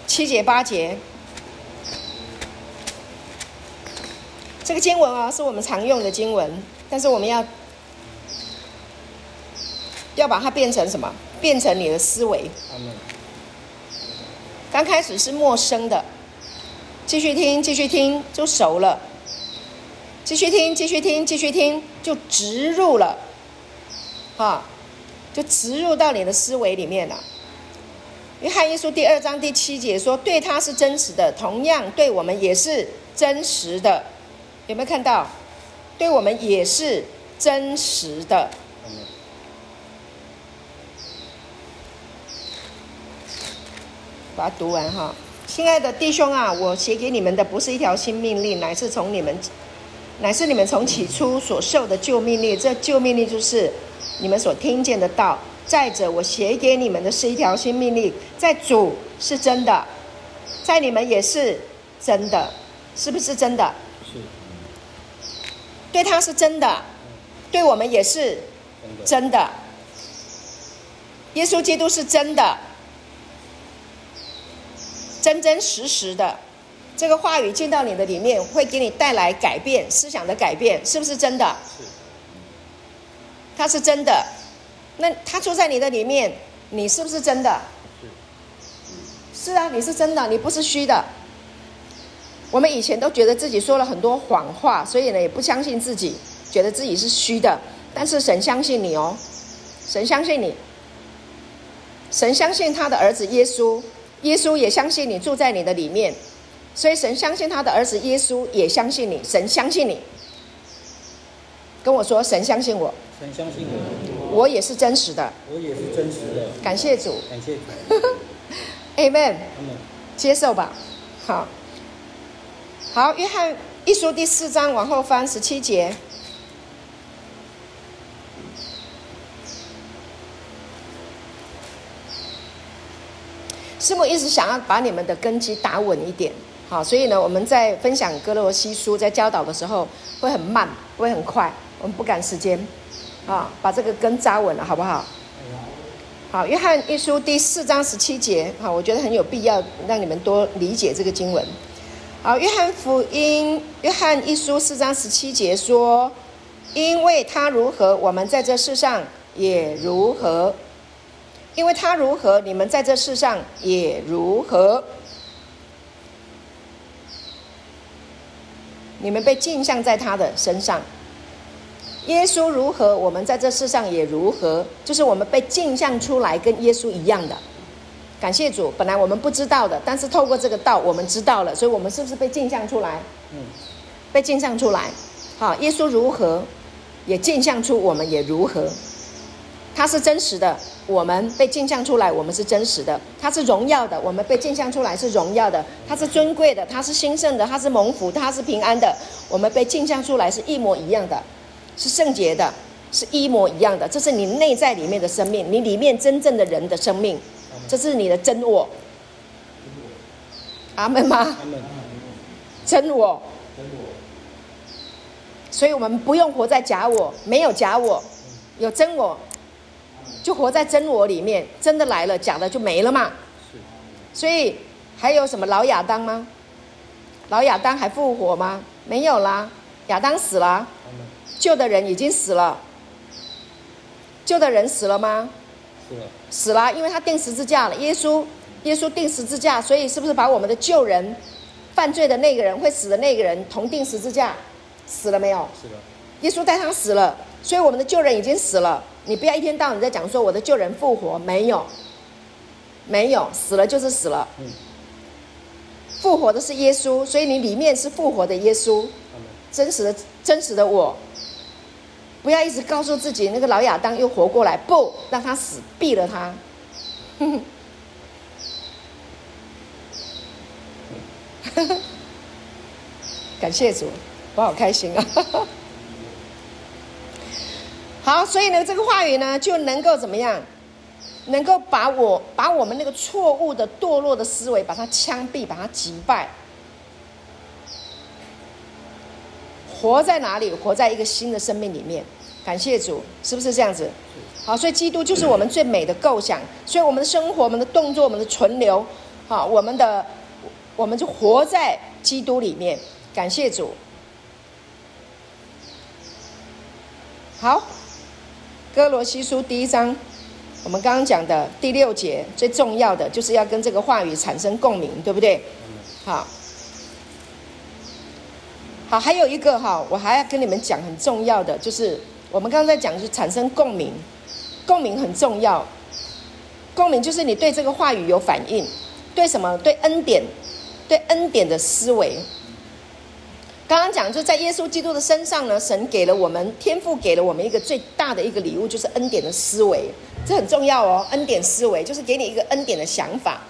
七节八节。这个经文啊，是我们常用的经文，但是我们要要把它变成什么？变成你的思维。刚开始是陌生的。继续听，继续听，就熟了。继续听，继续听，继续听，就植入了，哈，就植入到你的思维里面了。约翰一书第二章第七节说：“对他是真实的，同样对我们也是真实的。”有没有看到？对我们也是真实的。把它读完哈。亲爱的弟兄啊，我写给你们的不是一条新命令，乃是从你们，乃是你们从起初所受的旧命令。这旧命令就是你们所听见的道。再者，我写给你们的是一条新命令，在主是真的，在你们也是真的，是不是真的？是。对他是真的，对我们也是真的。耶稣基督是真的。真真实实的，这个话语进到你的里面，会给你带来改变，思想的改变，是不是真的？是。他是真的，那他住在你的里面，你是不是真的？是。是啊，你是真的，你不是虚的。我们以前都觉得自己说了很多谎话，所以呢，也不相信自己，觉得自己是虚的。但是神相信你哦，神相信你，神相信他的儿子耶稣。耶稣也相信你住在你的里面，所以神相信他的儿子耶稣也相信你，神相信你。跟我说，神相信我，神相信我，我也是真实的，我也是真实的。感谢主，感谢主。Amen。接受吧。好，好，约翰一书第四章往后翻十七节。师母一直想要把你们的根基打稳一点，好，所以呢，我们在分享哥罗西书在教导的时候会很慢，不会很快，我们不赶时间，啊，把这个根扎稳了，好不好？好，约翰一书第四章十七节，好，我觉得很有必要让你们多理解这个经文。好，约翰福音，约翰一书四章十七节说：“因为他如何，我们在这世上也如何。”因为他如何，你们在这世上也如何。你们被镜像在他的身上。耶稣如何，我们在这世上也如何。就是我们被镜像出来，跟耶稣一样的。感谢主，本来我们不知道的，但是透过这个道，我们知道了。所以，我们是不是被镜像出来？嗯，被镜像出来。好，耶稣如何，也镜像出我们也如何。他是真实的，我们被镜像出来，我们是真实的；他是荣耀的，我们被镜像出来是荣耀的；他是尊贵的，他是兴盛的，他是蒙福，他是平安的，我们被镜像出来是一模一样的，是圣洁的，是一模一样的。这是你内在里面的生命，你里面真正的人的生命，这是你的真我。阿门吗？真我。所以我们不用活在假我，没有假我，有真我。就活在真我里面，真的来了，假的就没了嘛。所以还有什么老亚当吗？老亚当还复活吗？没有啦，亚当死了，旧的人已经死了。旧的人死了吗？死了，死了，因为他钉十字架了。耶稣，耶稣钉十字架，所以是不是把我们的旧人、犯罪的那个人、会死的那个人同钉十字架？死了没有？死了。耶稣带他死了，所以我们的旧人已经死了。你不要一天到晚在讲说我的旧人复活，没有，没有，死了就是死了。复活的是耶稣，所以你里面是复活的耶稣，真实的真实的我。不要一直告诉自己那个老亚当又活过来，不让他死，毙了他。感谢主，我好开心啊！好，所以呢，这个话语呢，就能够怎么样？能够把我把我们那个错误的堕落的思维，把它枪毙，把它击败。活在哪里？活在一个新的生命里面。感谢主，是不是这样子？好，所以基督就是我们最美的构想。所以我们的生活、我们的动作、我们的存留，好，我们的，我们就活在基督里面。感谢主。好。歌罗西书第一章，我们刚刚讲的第六节最重要的就是要跟这个话语产生共鸣，对不对？好，好，还有一个哈，我还要跟你们讲很重要的，就是我们刚刚在讲，是产生共鸣，共鸣很重要。共鸣就是你对这个话语有反应，对什么？对恩典，对恩典的思维。刚刚讲，就在耶稣基督的身上呢，神给了我们天父，给了我们一个最大的一个礼物，就是恩典的思维，这很重要哦。恩典思维就是给你一个恩典的想法，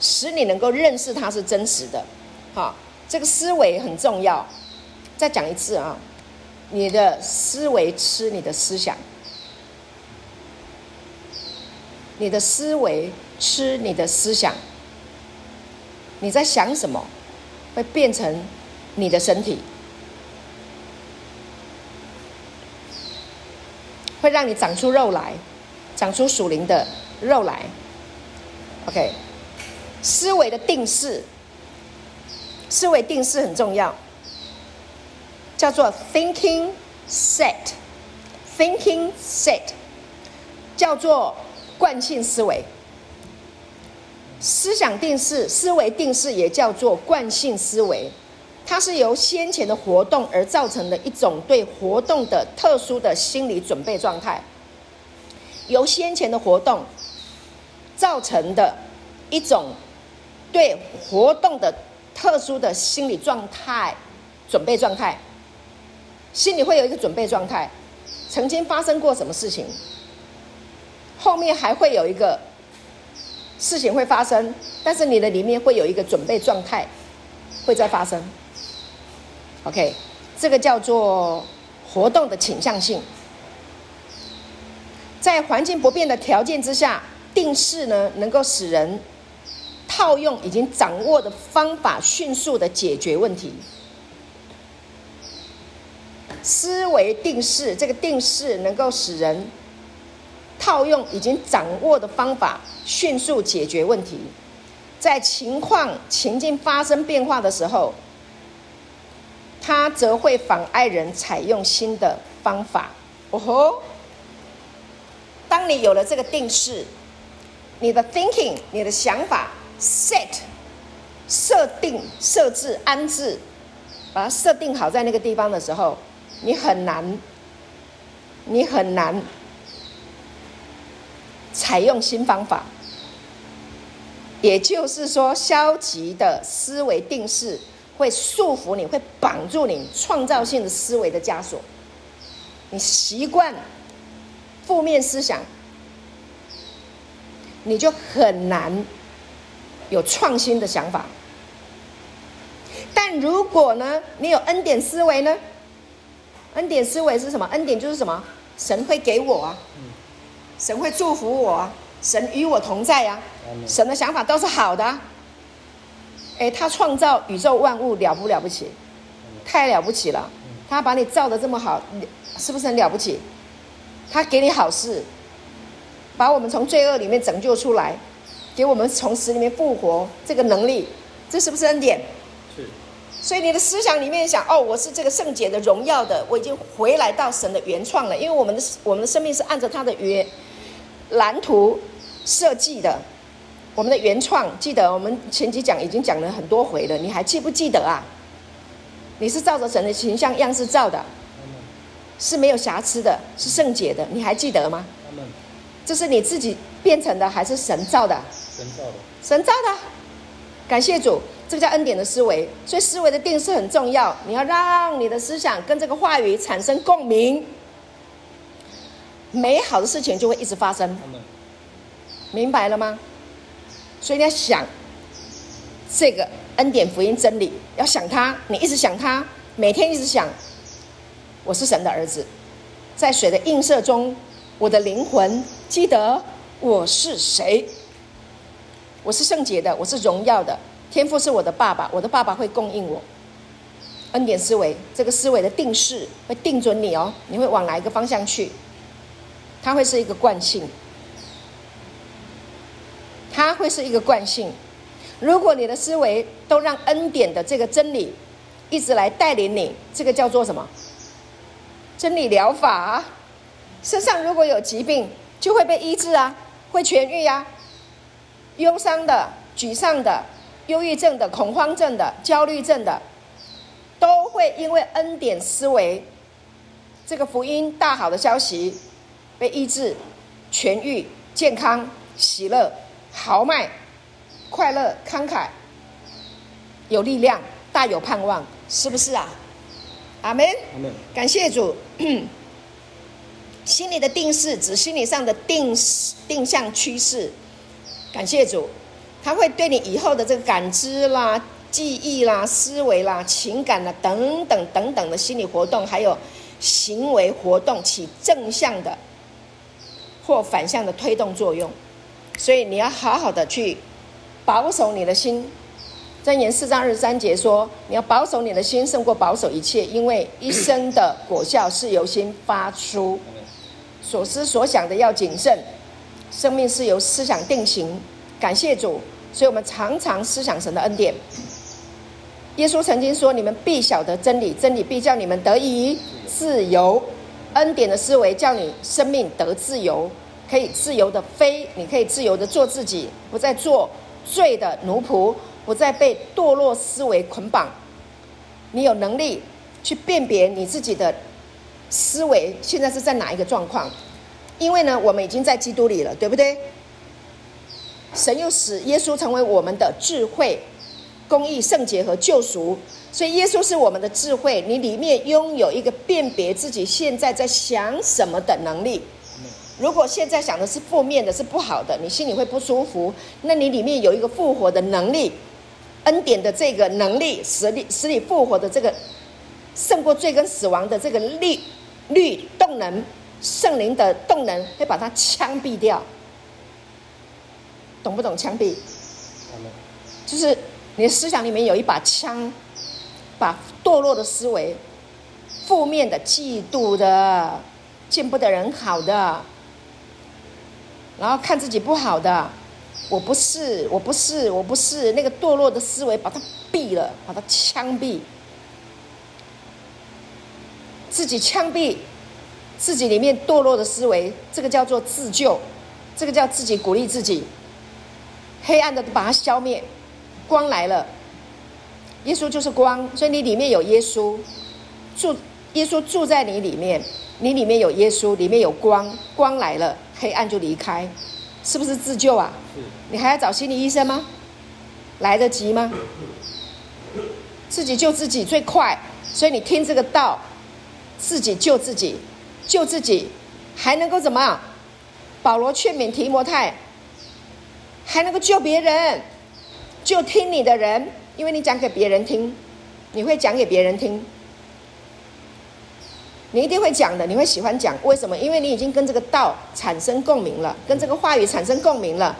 使你能够认识它是真实的。好，这个思维很重要。再讲一次啊，你的思维吃你的思想，你的思维吃你的思想，你在想什么，会变成。你的身体会让你长出肉来，长出属灵的肉来。OK，思维的定式，思维定式很重要，叫做 thinking set，thinking set，叫做惯性思维。思想定式、思维定式也叫做惯性思维。它是由先前的活动而造成的一种对活动的特殊的心理准备状态，由先前的活动造成的一种对活动的特殊的心理状态准备状态，心里会有一个准备状态，曾经发生过什么事情，后面还会有一个事情会发生，但是你的里面会有一个准备状态，会再发生。OK，这个叫做活动的倾向性。在环境不变的条件之下，定式呢能够使人套用已经掌握的方法，迅速的解决问题。思维定势，这个定势能够使人套用已经掌握的方法，迅速解决问题。在情况情境发生变化的时候，它则会妨碍人采用新的方法。哦吼！当你有了这个定式，你的 thinking，你的想法 set 设定、设置、安置，把它设定好在那个地方的时候。你很难，你很难采用新方法。也就是说，消极的思维定式会束缚你，会绑住你创造性的思维的枷锁。你习惯负面思想，你就很难有创新的想法。但如果呢，你有恩典思维呢？恩典思维是什么？恩典就是什么？神会给我啊，神会祝福我啊，神与我同在啊，神的想法都是好的啊。哎，他创造宇宙万物了不了不起？太了不起了！他把你造的这么好，是不是很了不起？他给你好事，把我们从罪恶里面拯救出来，给我们从死里面复活这个能力，这是不是恩典？所以你的思想里面想哦，我是这个圣洁的荣耀的，我已经回来到神的原创了。因为我们的我们的生命是按照他的原蓝图设计的，我们的原创。记得我们前几讲已经讲了很多回了，你还记不记得啊？你是照着神的形象样式造的，是没有瑕疵的，是圣洁的，你还记得吗？这是你自己变成的，还是神造的？神造的。神造的，感谢主。这个叫恩典的思维，所以思维的定势很重要。你要让你的思想跟这个话语产生共鸣，美好的事情就会一直发生。明白了吗？所以你要想这个恩典福音真理，要想它，你一直想它，每天一直想，我是神的儿子，在水的映射中，我的灵魂记得我是谁，我是圣洁的，我是荣耀的。天父是我的爸爸，我的爸爸会供应我。恩典思维，这个思维的定式会定准你哦，你会往哪一个方向去？它会是一个惯性，它会是一个惯性。如果你的思维都让恩典的这个真理一直来带领你，这个叫做什么？真理疗法。啊身上如果有疾病，就会被医治啊，会痊愈呀。忧伤的、沮丧的。忧郁症的、恐慌症的、焦虑症的，都会因为恩典思维，这个福音大好的消息，被医治、痊愈、健康、喜乐、豪迈、快乐、慷慨、有力量、大有盼望，是不是啊？阿门。阿门。感谢主。心理的定势指心理上的定定向趋势。感谢主。他会对你以后的这个感知啦、记忆啦、思维啦、情感啦等等等等的心理活动，还有行为活动起正向的或反向的推动作用。所以你要好好的去保守你的心。箴言四章二十三节说：“你要保守你的心，胜过保守一切，因为一生的果效是由心发出。所思所想的要谨慎，生命是由思想定型。”感谢主。所以，我们常常思想神的恩典。耶稣曾经说：“你们必晓得真理，真理必叫你们得以自由。”恩典的思维叫你生命得自由，可以自由的飞，你可以自由的做自己，不再做罪的奴仆，不再被堕落思维捆绑。你有能力去辨别你自己的思维现在是在哪一个状况，因为呢，我们已经在基督里了，对不对？神又使耶稣成为我们的智慧、公义、圣洁和救赎，所以耶稣是我们的智慧。你里面拥有一个辨别自己现在在想什么的能力，如果现在想的是负面的，是不好的，你心里会不舒服。那你里面有一个复活的能力，恩典的这个能力，使你使你复活的这个胜过罪跟死亡的这个力律动能，圣灵的动能会把它枪毙掉。懂不懂枪毙？就是你的思想里面有一把枪，把堕落的思维、负面的、嫉妒的、见不得人好的，然后看自己不好的，我不是，我不是，我不是那个堕落的思维，把它毙了，把它枪毙，自己枪毙自己里面堕落的思维，这个叫做自救，这个叫自己鼓励自己。黑暗的把它消灭，光来了。耶稣就是光，所以你里面有耶稣住，耶稣住在你里面，你里面有耶稣，里面有光，光来了，黑暗就离开，是不是自救啊？你还要找心理医生吗？来得及吗？自己救自己最快，所以你听这个道，自己救自己，救自己，还能够怎么？保罗劝勉提摩太。还能够救别人，就听你的人，因为你讲给别人听，你会讲给别人听，你一定会讲的，你会喜欢讲。为什么？因为你已经跟这个道产生共鸣了，跟这个话语产生共鸣了。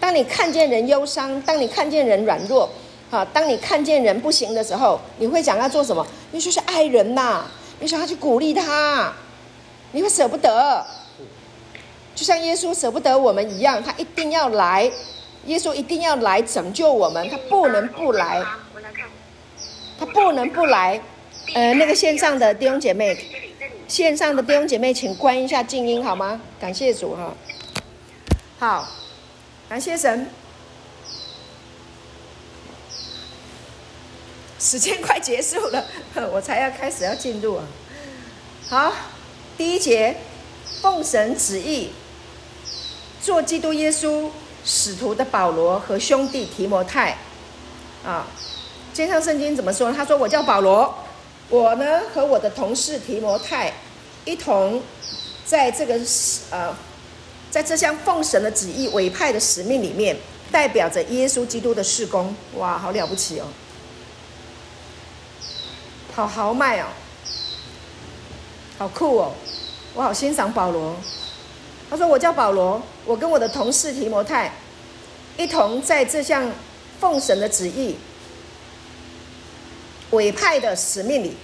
当你看见人忧伤，当你看见人软弱，啊，当你看见人不行的时候，你会讲要做什么？你就是爱人呐，你想要去鼓励他，你会舍不得。就像耶稣舍不得我们一样，他一定要来。耶稣一定要来拯救我们，他不能不来。他不能不来。呃，那个线上的弟兄姐妹，线上的弟兄姐妹，请关一下静音好吗？感谢主哈。好，感谢神。时间快结束了，我才要开始要进入啊。好，第一节，奉神旨意。做基督耶稣使徒的保罗和兄弟提摩太，啊，肩上圣经怎么说？他说：“我叫保罗，我呢和我的同事提摩太一同在这个呃，在这项奉神的旨意委派的使命里面，代表着耶稣基督的事工。哇，好了不起哦，好豪迈哦，好酷哦，我好欣赏保罗。”他说：“我叫保罗，我跟我的同事提摩太，一同在这项奉神的旨意委派的使命里，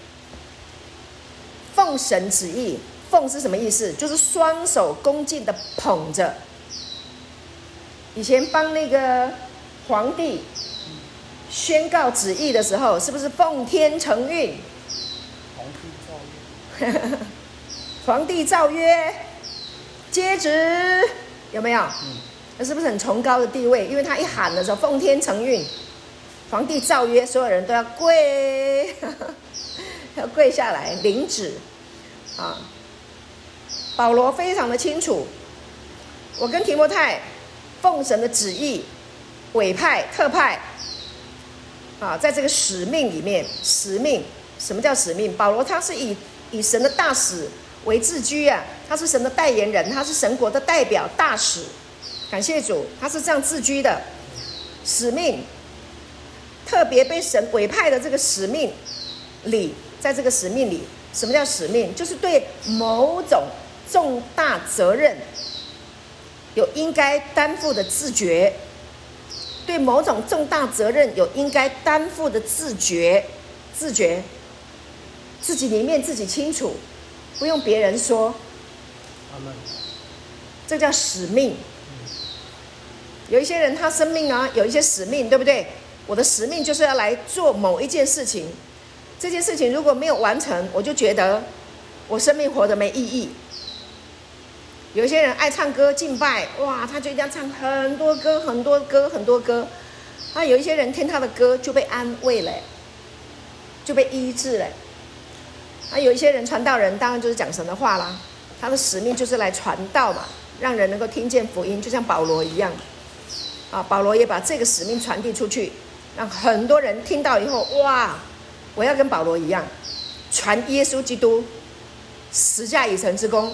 奉神旨意，奉是什么意思？就是双手恭敬的捧着。以前帮那个皇帝宣告旨意的时候，是不是奉天承运？皇帝诏曰。皇帝诏曰。”接旨有没有？那是不是很崇高的地位？因为他一喊的时候，奉天承运，皇帝诏曰，所有人都要跪，要跪下来领旨啊。保罗非常的清楚，我跟提摩太奉神的旨意委派特派啊，在这个使命里面，使命什么叫使命？保罗他是以以神的大使为自居啊。他是神的代言人，他是神国的代表大使。感谢主，他是这样自居的使命，特别被神委派的这个使命里，在这个使命里，什么叫使命？就是对某种重大责任有应该担负的自觉，对某种重大责任有应该担负的自觉，自觉。自己里面自己清楚，不用别人说。阿门这叫使命。有一些人他生命啊，有一些使命，对不对？我的使命就是要来做某一件事情。这件事情如果没有完成，我就觉得我生命活得没意义。有些人爱唱歌敬拜，哇，他就一定要唱很多歌，很多歌，很多歌。啊，有一些人听他的歌就被安慰了，就被医治了。啊，有一些人传道人当然就是讲神的话啦。他的使命就是来传道嘛，让人能够听见福音，就像保罗一样，啊，保罗也把这个使命传递出去，让很多人听到以后，哇，我要跟保罗一样，传耶稣基督十架已成之功，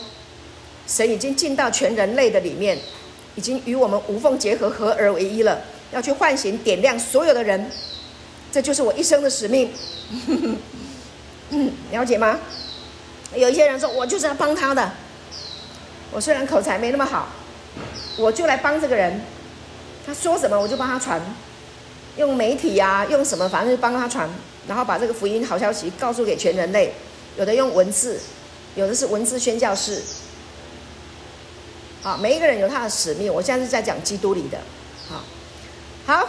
神已经进到全人类的里面，已经与我们无缝结合，合而为一了。要去唤醒、点亮所有的人，这就是我一生的使命。了解吗？有一些人说，我就是要帮他的。我虽然口才没那么好，我就来帮这个人。他说什么，我就帮他传，用媒体呀、啊，用什么，反正就帮他传，然后把这个福音好消息告诉给全人类。有的用文字，有的是文字宣教士。好，每一个人有他的使命。我现在是在讲基督里的。好，好，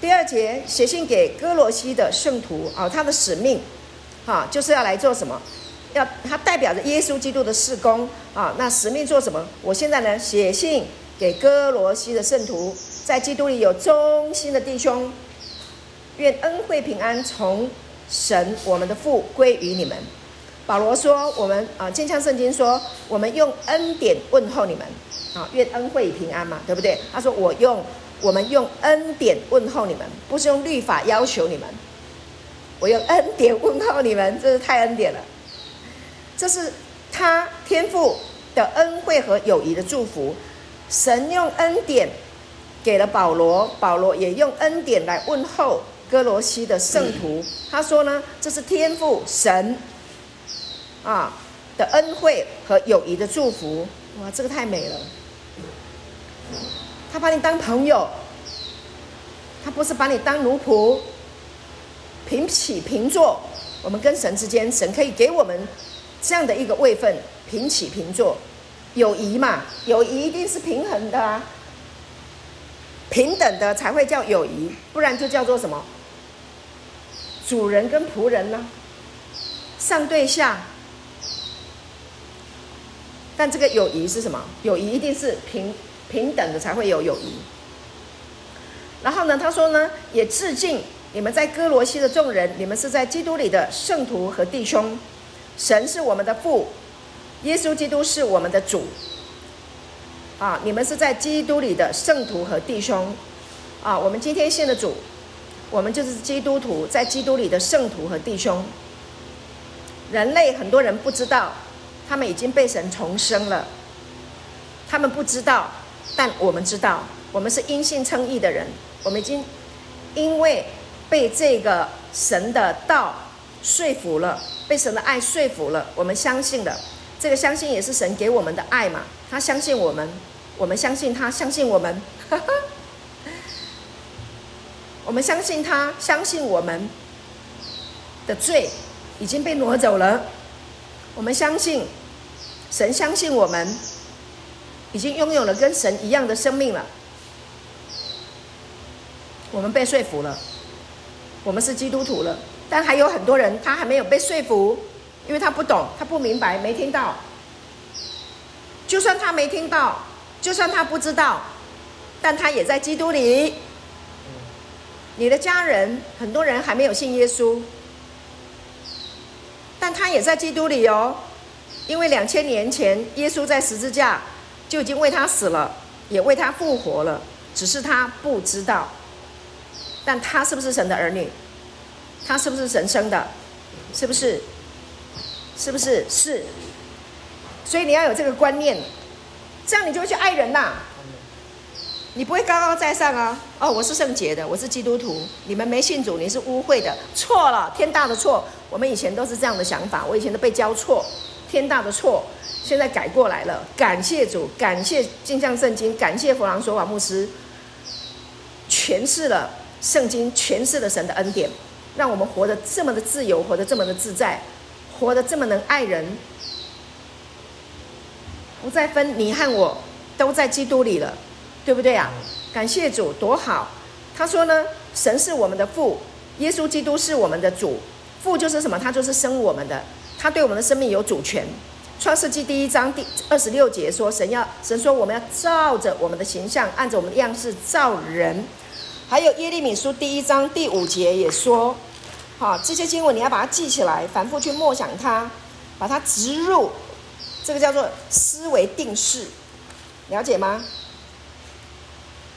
第二节写信给歌罗西的圣徒啊，他的使命，哈，就是要来做什么？要他代表着耶稣基督的事工啊。那使命做什么？我现在呢，写信给哥罗西的圣徒。在基督里有忠心的弟兄，愿恩惠平安从神我们的父归于你们。保罗说：“我们啊，坚强圣经说，我们用恩典问候你们啊，愿恩惠平安嘛，对不对？”他说：“我用我们用恩典问候你们，不是用律法要求你们。我用恩典问候你们，这是太恩典了。这是他天父的恩惠和友谊的祝福。神用恩典。”给了保罗，保罗也用恩典来问候哥罗西的圣徒。他说呢，这是天父神啊的恩惠和友谊的祝福。哇，这个太美了！他把你当朋友，他不是把你当奴仆，平起平坐。我们跟神之间，神可以给我们这样的一个位分，平起平坐。友谊嘛，友谊一定是平衡的啊。平等的才会叫友谊，不然就叫做什么？主人跟仆人呢？上对下。但这个友谊是什么？友谊一定是平平等的才会有友谊。然后呢，他说呢，也致敬你们在歌罗西的众人，你们是在基督里的圣徒和弟兄。神是我们的父，耶稣基督是我们的主。啊！你们是在基督里的圣徒和弟兄，啊！我们今天信的主，我们就是基督徒，在基督里的圣徒和弟兄。人类很多人不知道，他们已经被神重生了。他们不知道，但我们知道，我们是因信称义的人。我们已经因为被这个神的道说服了，被神的爱说服了，我们相信了。这个相信也是神给我们的爱嘛？他相信我们。我们相信他，相信我们。我们相信他，相信我们的罪已经被挪走了。我们相信神，相信我们已经拥有了跟神一样的生命了。我们被说服了，我们是基督徒了。但还有很多人他还没有被说服，因为他不懂，他不明白，没听到。就算他没听到。就算他不知道，但他也在基督里。你的家人很多人还没有信耶稣，但他也在基督里哦。因为两千年前耶稣在十字架就已经为他死了，也为他复活了，只是他不知道。但他是不是神的儿女？他是不是神生的？是不是？是不是？是。所以你要有这个观念。这样你就会去爱人呐，你不会高高在上啊！哦，我是圣洁的，我是基督徒，你们没信主，你是污秽的，错了，天大的错！我们以前都是这样的想法，我以前都被教错，天大的错，现在改过来了，感谢主，感谢镜像圣经，感谢弗朗索瓦牧师，诠释了圣经，诠释了神的恩典，让我们活得这么的自由，活得这么的自在，活得这么能爱人。不再分你和我，都在基督里了，对不对啊？感谢主，多好！他说呢，神是我们的父，耶稣基督是我们的主。父就是什么？他就是生我们的，他对我们的生命有主权。创世纪第一章第二十六节说，神要神说我们要照着我们的形象，按着我们的样式造人。还有耶利米书第一章第五节也说，好，这些经文你要把它记起来，反复去默想它，把它植入。这个叫做思维定式，了解吗？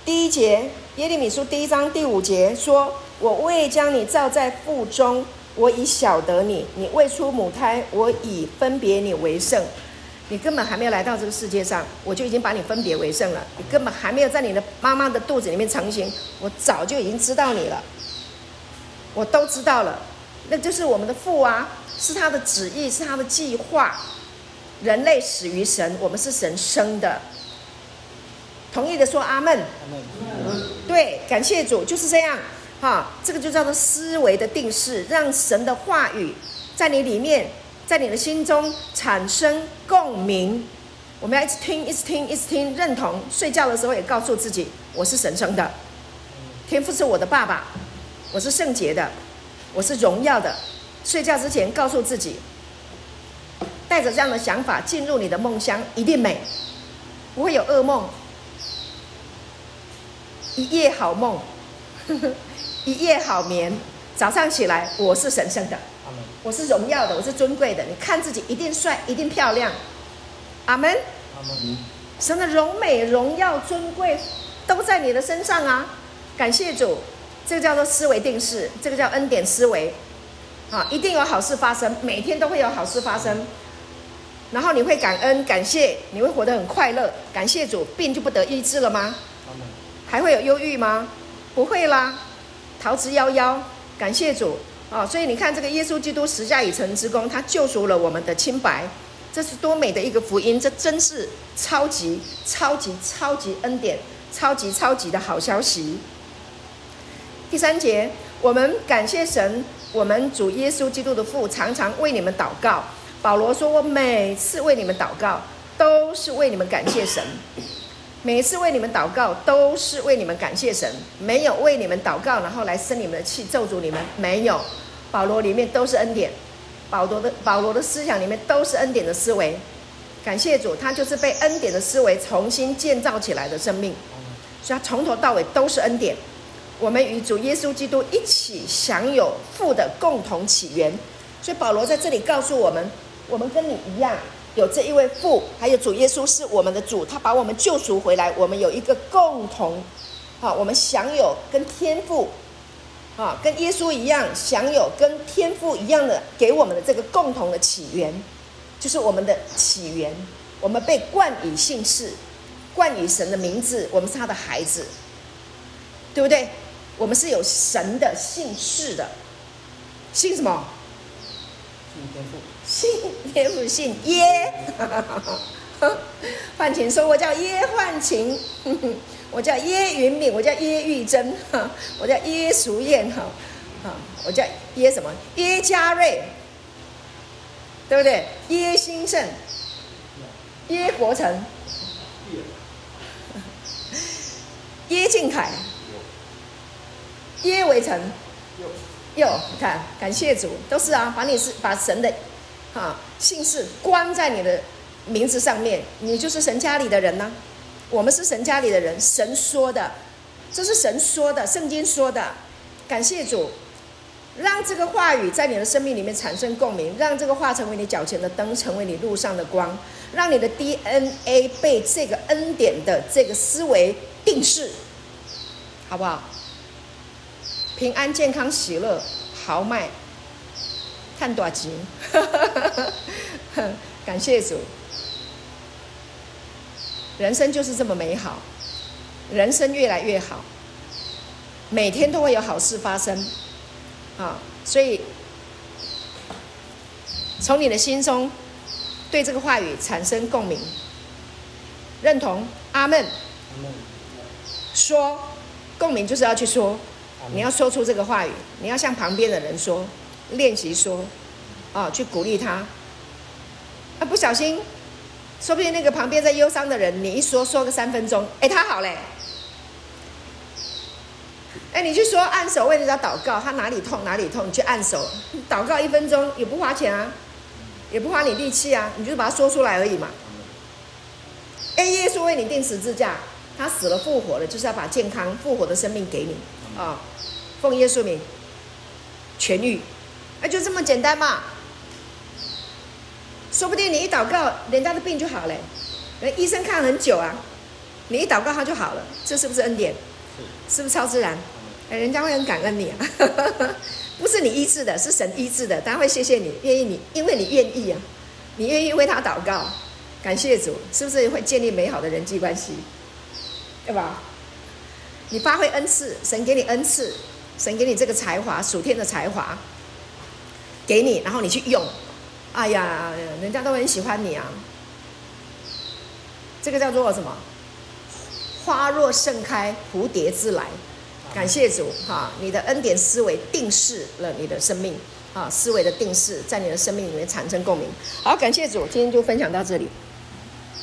第一节，耶利米书第一章第五节说：“我未将你造在腹中，我已晓得你；你未出母胎，我已分别你为圣。”你根本还没有来到这个世界上，我就已经把你分别为圣了。你根本还没有在你的妈妈的肚子里面成型，我早就已经知道你了，我都知道了。那就是我们的父啊，是他的旨意，是他的计划。人类始于神，我们是神生的。同意的说阿门。阿门。对，感谢主，就是这样。哈，这个就叫做思维的定式，让神的话语在你里面，在你的心中产生共鸣。我们要一直听，一直听，一直听，认同。睡觉的时候也告诉自己，我是神生的，天父是我的爸爸，我是圣洁的，我是荣耀的。睡觉之前告诉自己，带着这样的想法进入你的梦乡，一定美，不会有噩梦，一夜好梦。呵 呵一夜好眠，早上起来，我是神圣的，我是荣耀的，我是尊贵的。你看自己一定帅，一定漂亮。阿门。神的荣美、荣耀、尊贵都在你的身上啊！感谢主，这个叫做思维定式，这个叫恩典思维。啊，一定有好事发生，每天都会有好事发生。然后你会感恩、感谢，你会活得很快乐。感谢主，病就不得医治了吗？还会有忧郁吗？不会啦。逃之夭夭，感谢主啊！所以你看，这个耶稣基督十架以成之功，他救赎了我们的清白，这是多美的一个福音！这真是超级超级超级恩典，超级超级的好消息。第三节，我们感谢神，我们主耶稣基督的父常常为你们祷告。保罗说：“我每次为你们祷告，都是为你们感谢神。”每次为你们祷告，都是为你们感谢神，没有为你们祷告，然后来生你们的气，咒诅你们，没有。保罗里面都是恩典，保罗的保罗的思想里面都是恩典的思维。感谢主，他就是被恩典的思维重新建造起来的生命，所以他从头到尾都是恩典。我们与主耶稣基督一起享有父的共同起源，所以保罗在这里告诉我们，我们跟你一样。有这一位父，还有主耶稣是我们的主，他把我们救赎回来，我们有一个共同，啊，我们享有跟天父，啊，跟耶稣一样享有跟天父一样的给我们的这个共同的起源，就是我们的起源，我们被冠以姓氏，冠以神的名字，我们是他的孩子，对不对？我们是有神的姓氏的，姓什么？姓天父。姓耶父姓耶，幻晴说：“我叫耶幻晴，我叫耶云敏，我叫耶玉珍，我叫耶淑燕，哈，我叫耶什么？耶嘉瑞，对不对？耶兴盛，耶国成，耶靖凯，耶维成，哟，你看，感谢主，都是啊，把你是把神的。”哈，姓氏关在你的名字上面，你就是神家里的人呢、啊。我们是神家里的人，神说的，这是神说的，圣经说的。感谢主，让这个话语在你的生命里面产生共鸣，让这个话成为你脚前的灯，成为你路上的光，让你的 DNA 被这个恩典的这个思维定式，好不好？平安、健康、喜乐、豪迈。看多集，感谢主，人生就是这么美好，人生越来越好，每天都会有好事发生，啊，所以从你的心中对这个话语产生共鸣，认同，阿门，说共鸣就是要去说，你要说出这个话语，你要向旁边的人说。练习说，啊，去鼓励他。啊，不小心，说不定那个旁边在忧伤的人，你一说说个三分钟，哎，他好嘞。哎，你去说按手为人家祷告，他哪里痛哪里痛，你去按手，祷告一分钟也不花钱啊，也不花你力气啊，你就把它说出来而已嘛。哎，耶稣为你钉十字架，他死了复活了，就是要把健康复活的生命给你啊，奉耶稣名，痊愈。那就这么简单嘛，说不定你一祷告，人家的病就好了。人医生看很久啊，你一祷告他就好了，这是不是恩典？是，是不是超自然？哎，人家会很感恩你啊，不是你医治的，是神医治的，他会谢谢你，愿意你，因为你愿意啊，你愿意为他祷告，感谢主，是不是会建立美好的人际关系？对吧？你发挥恩赐，神给你恩赐，神给你这个才华，属天的才华，给你，然后你去用，哎呀，人家都很喜欢你啊。这个叫做什么？花若盛开，蝴蝶自来。感谢主，哈，你的恩典思维定势了你的生命，啊，思维的定势在你的生命里面产生共鸣。好，感谢主，今天就分享到这里。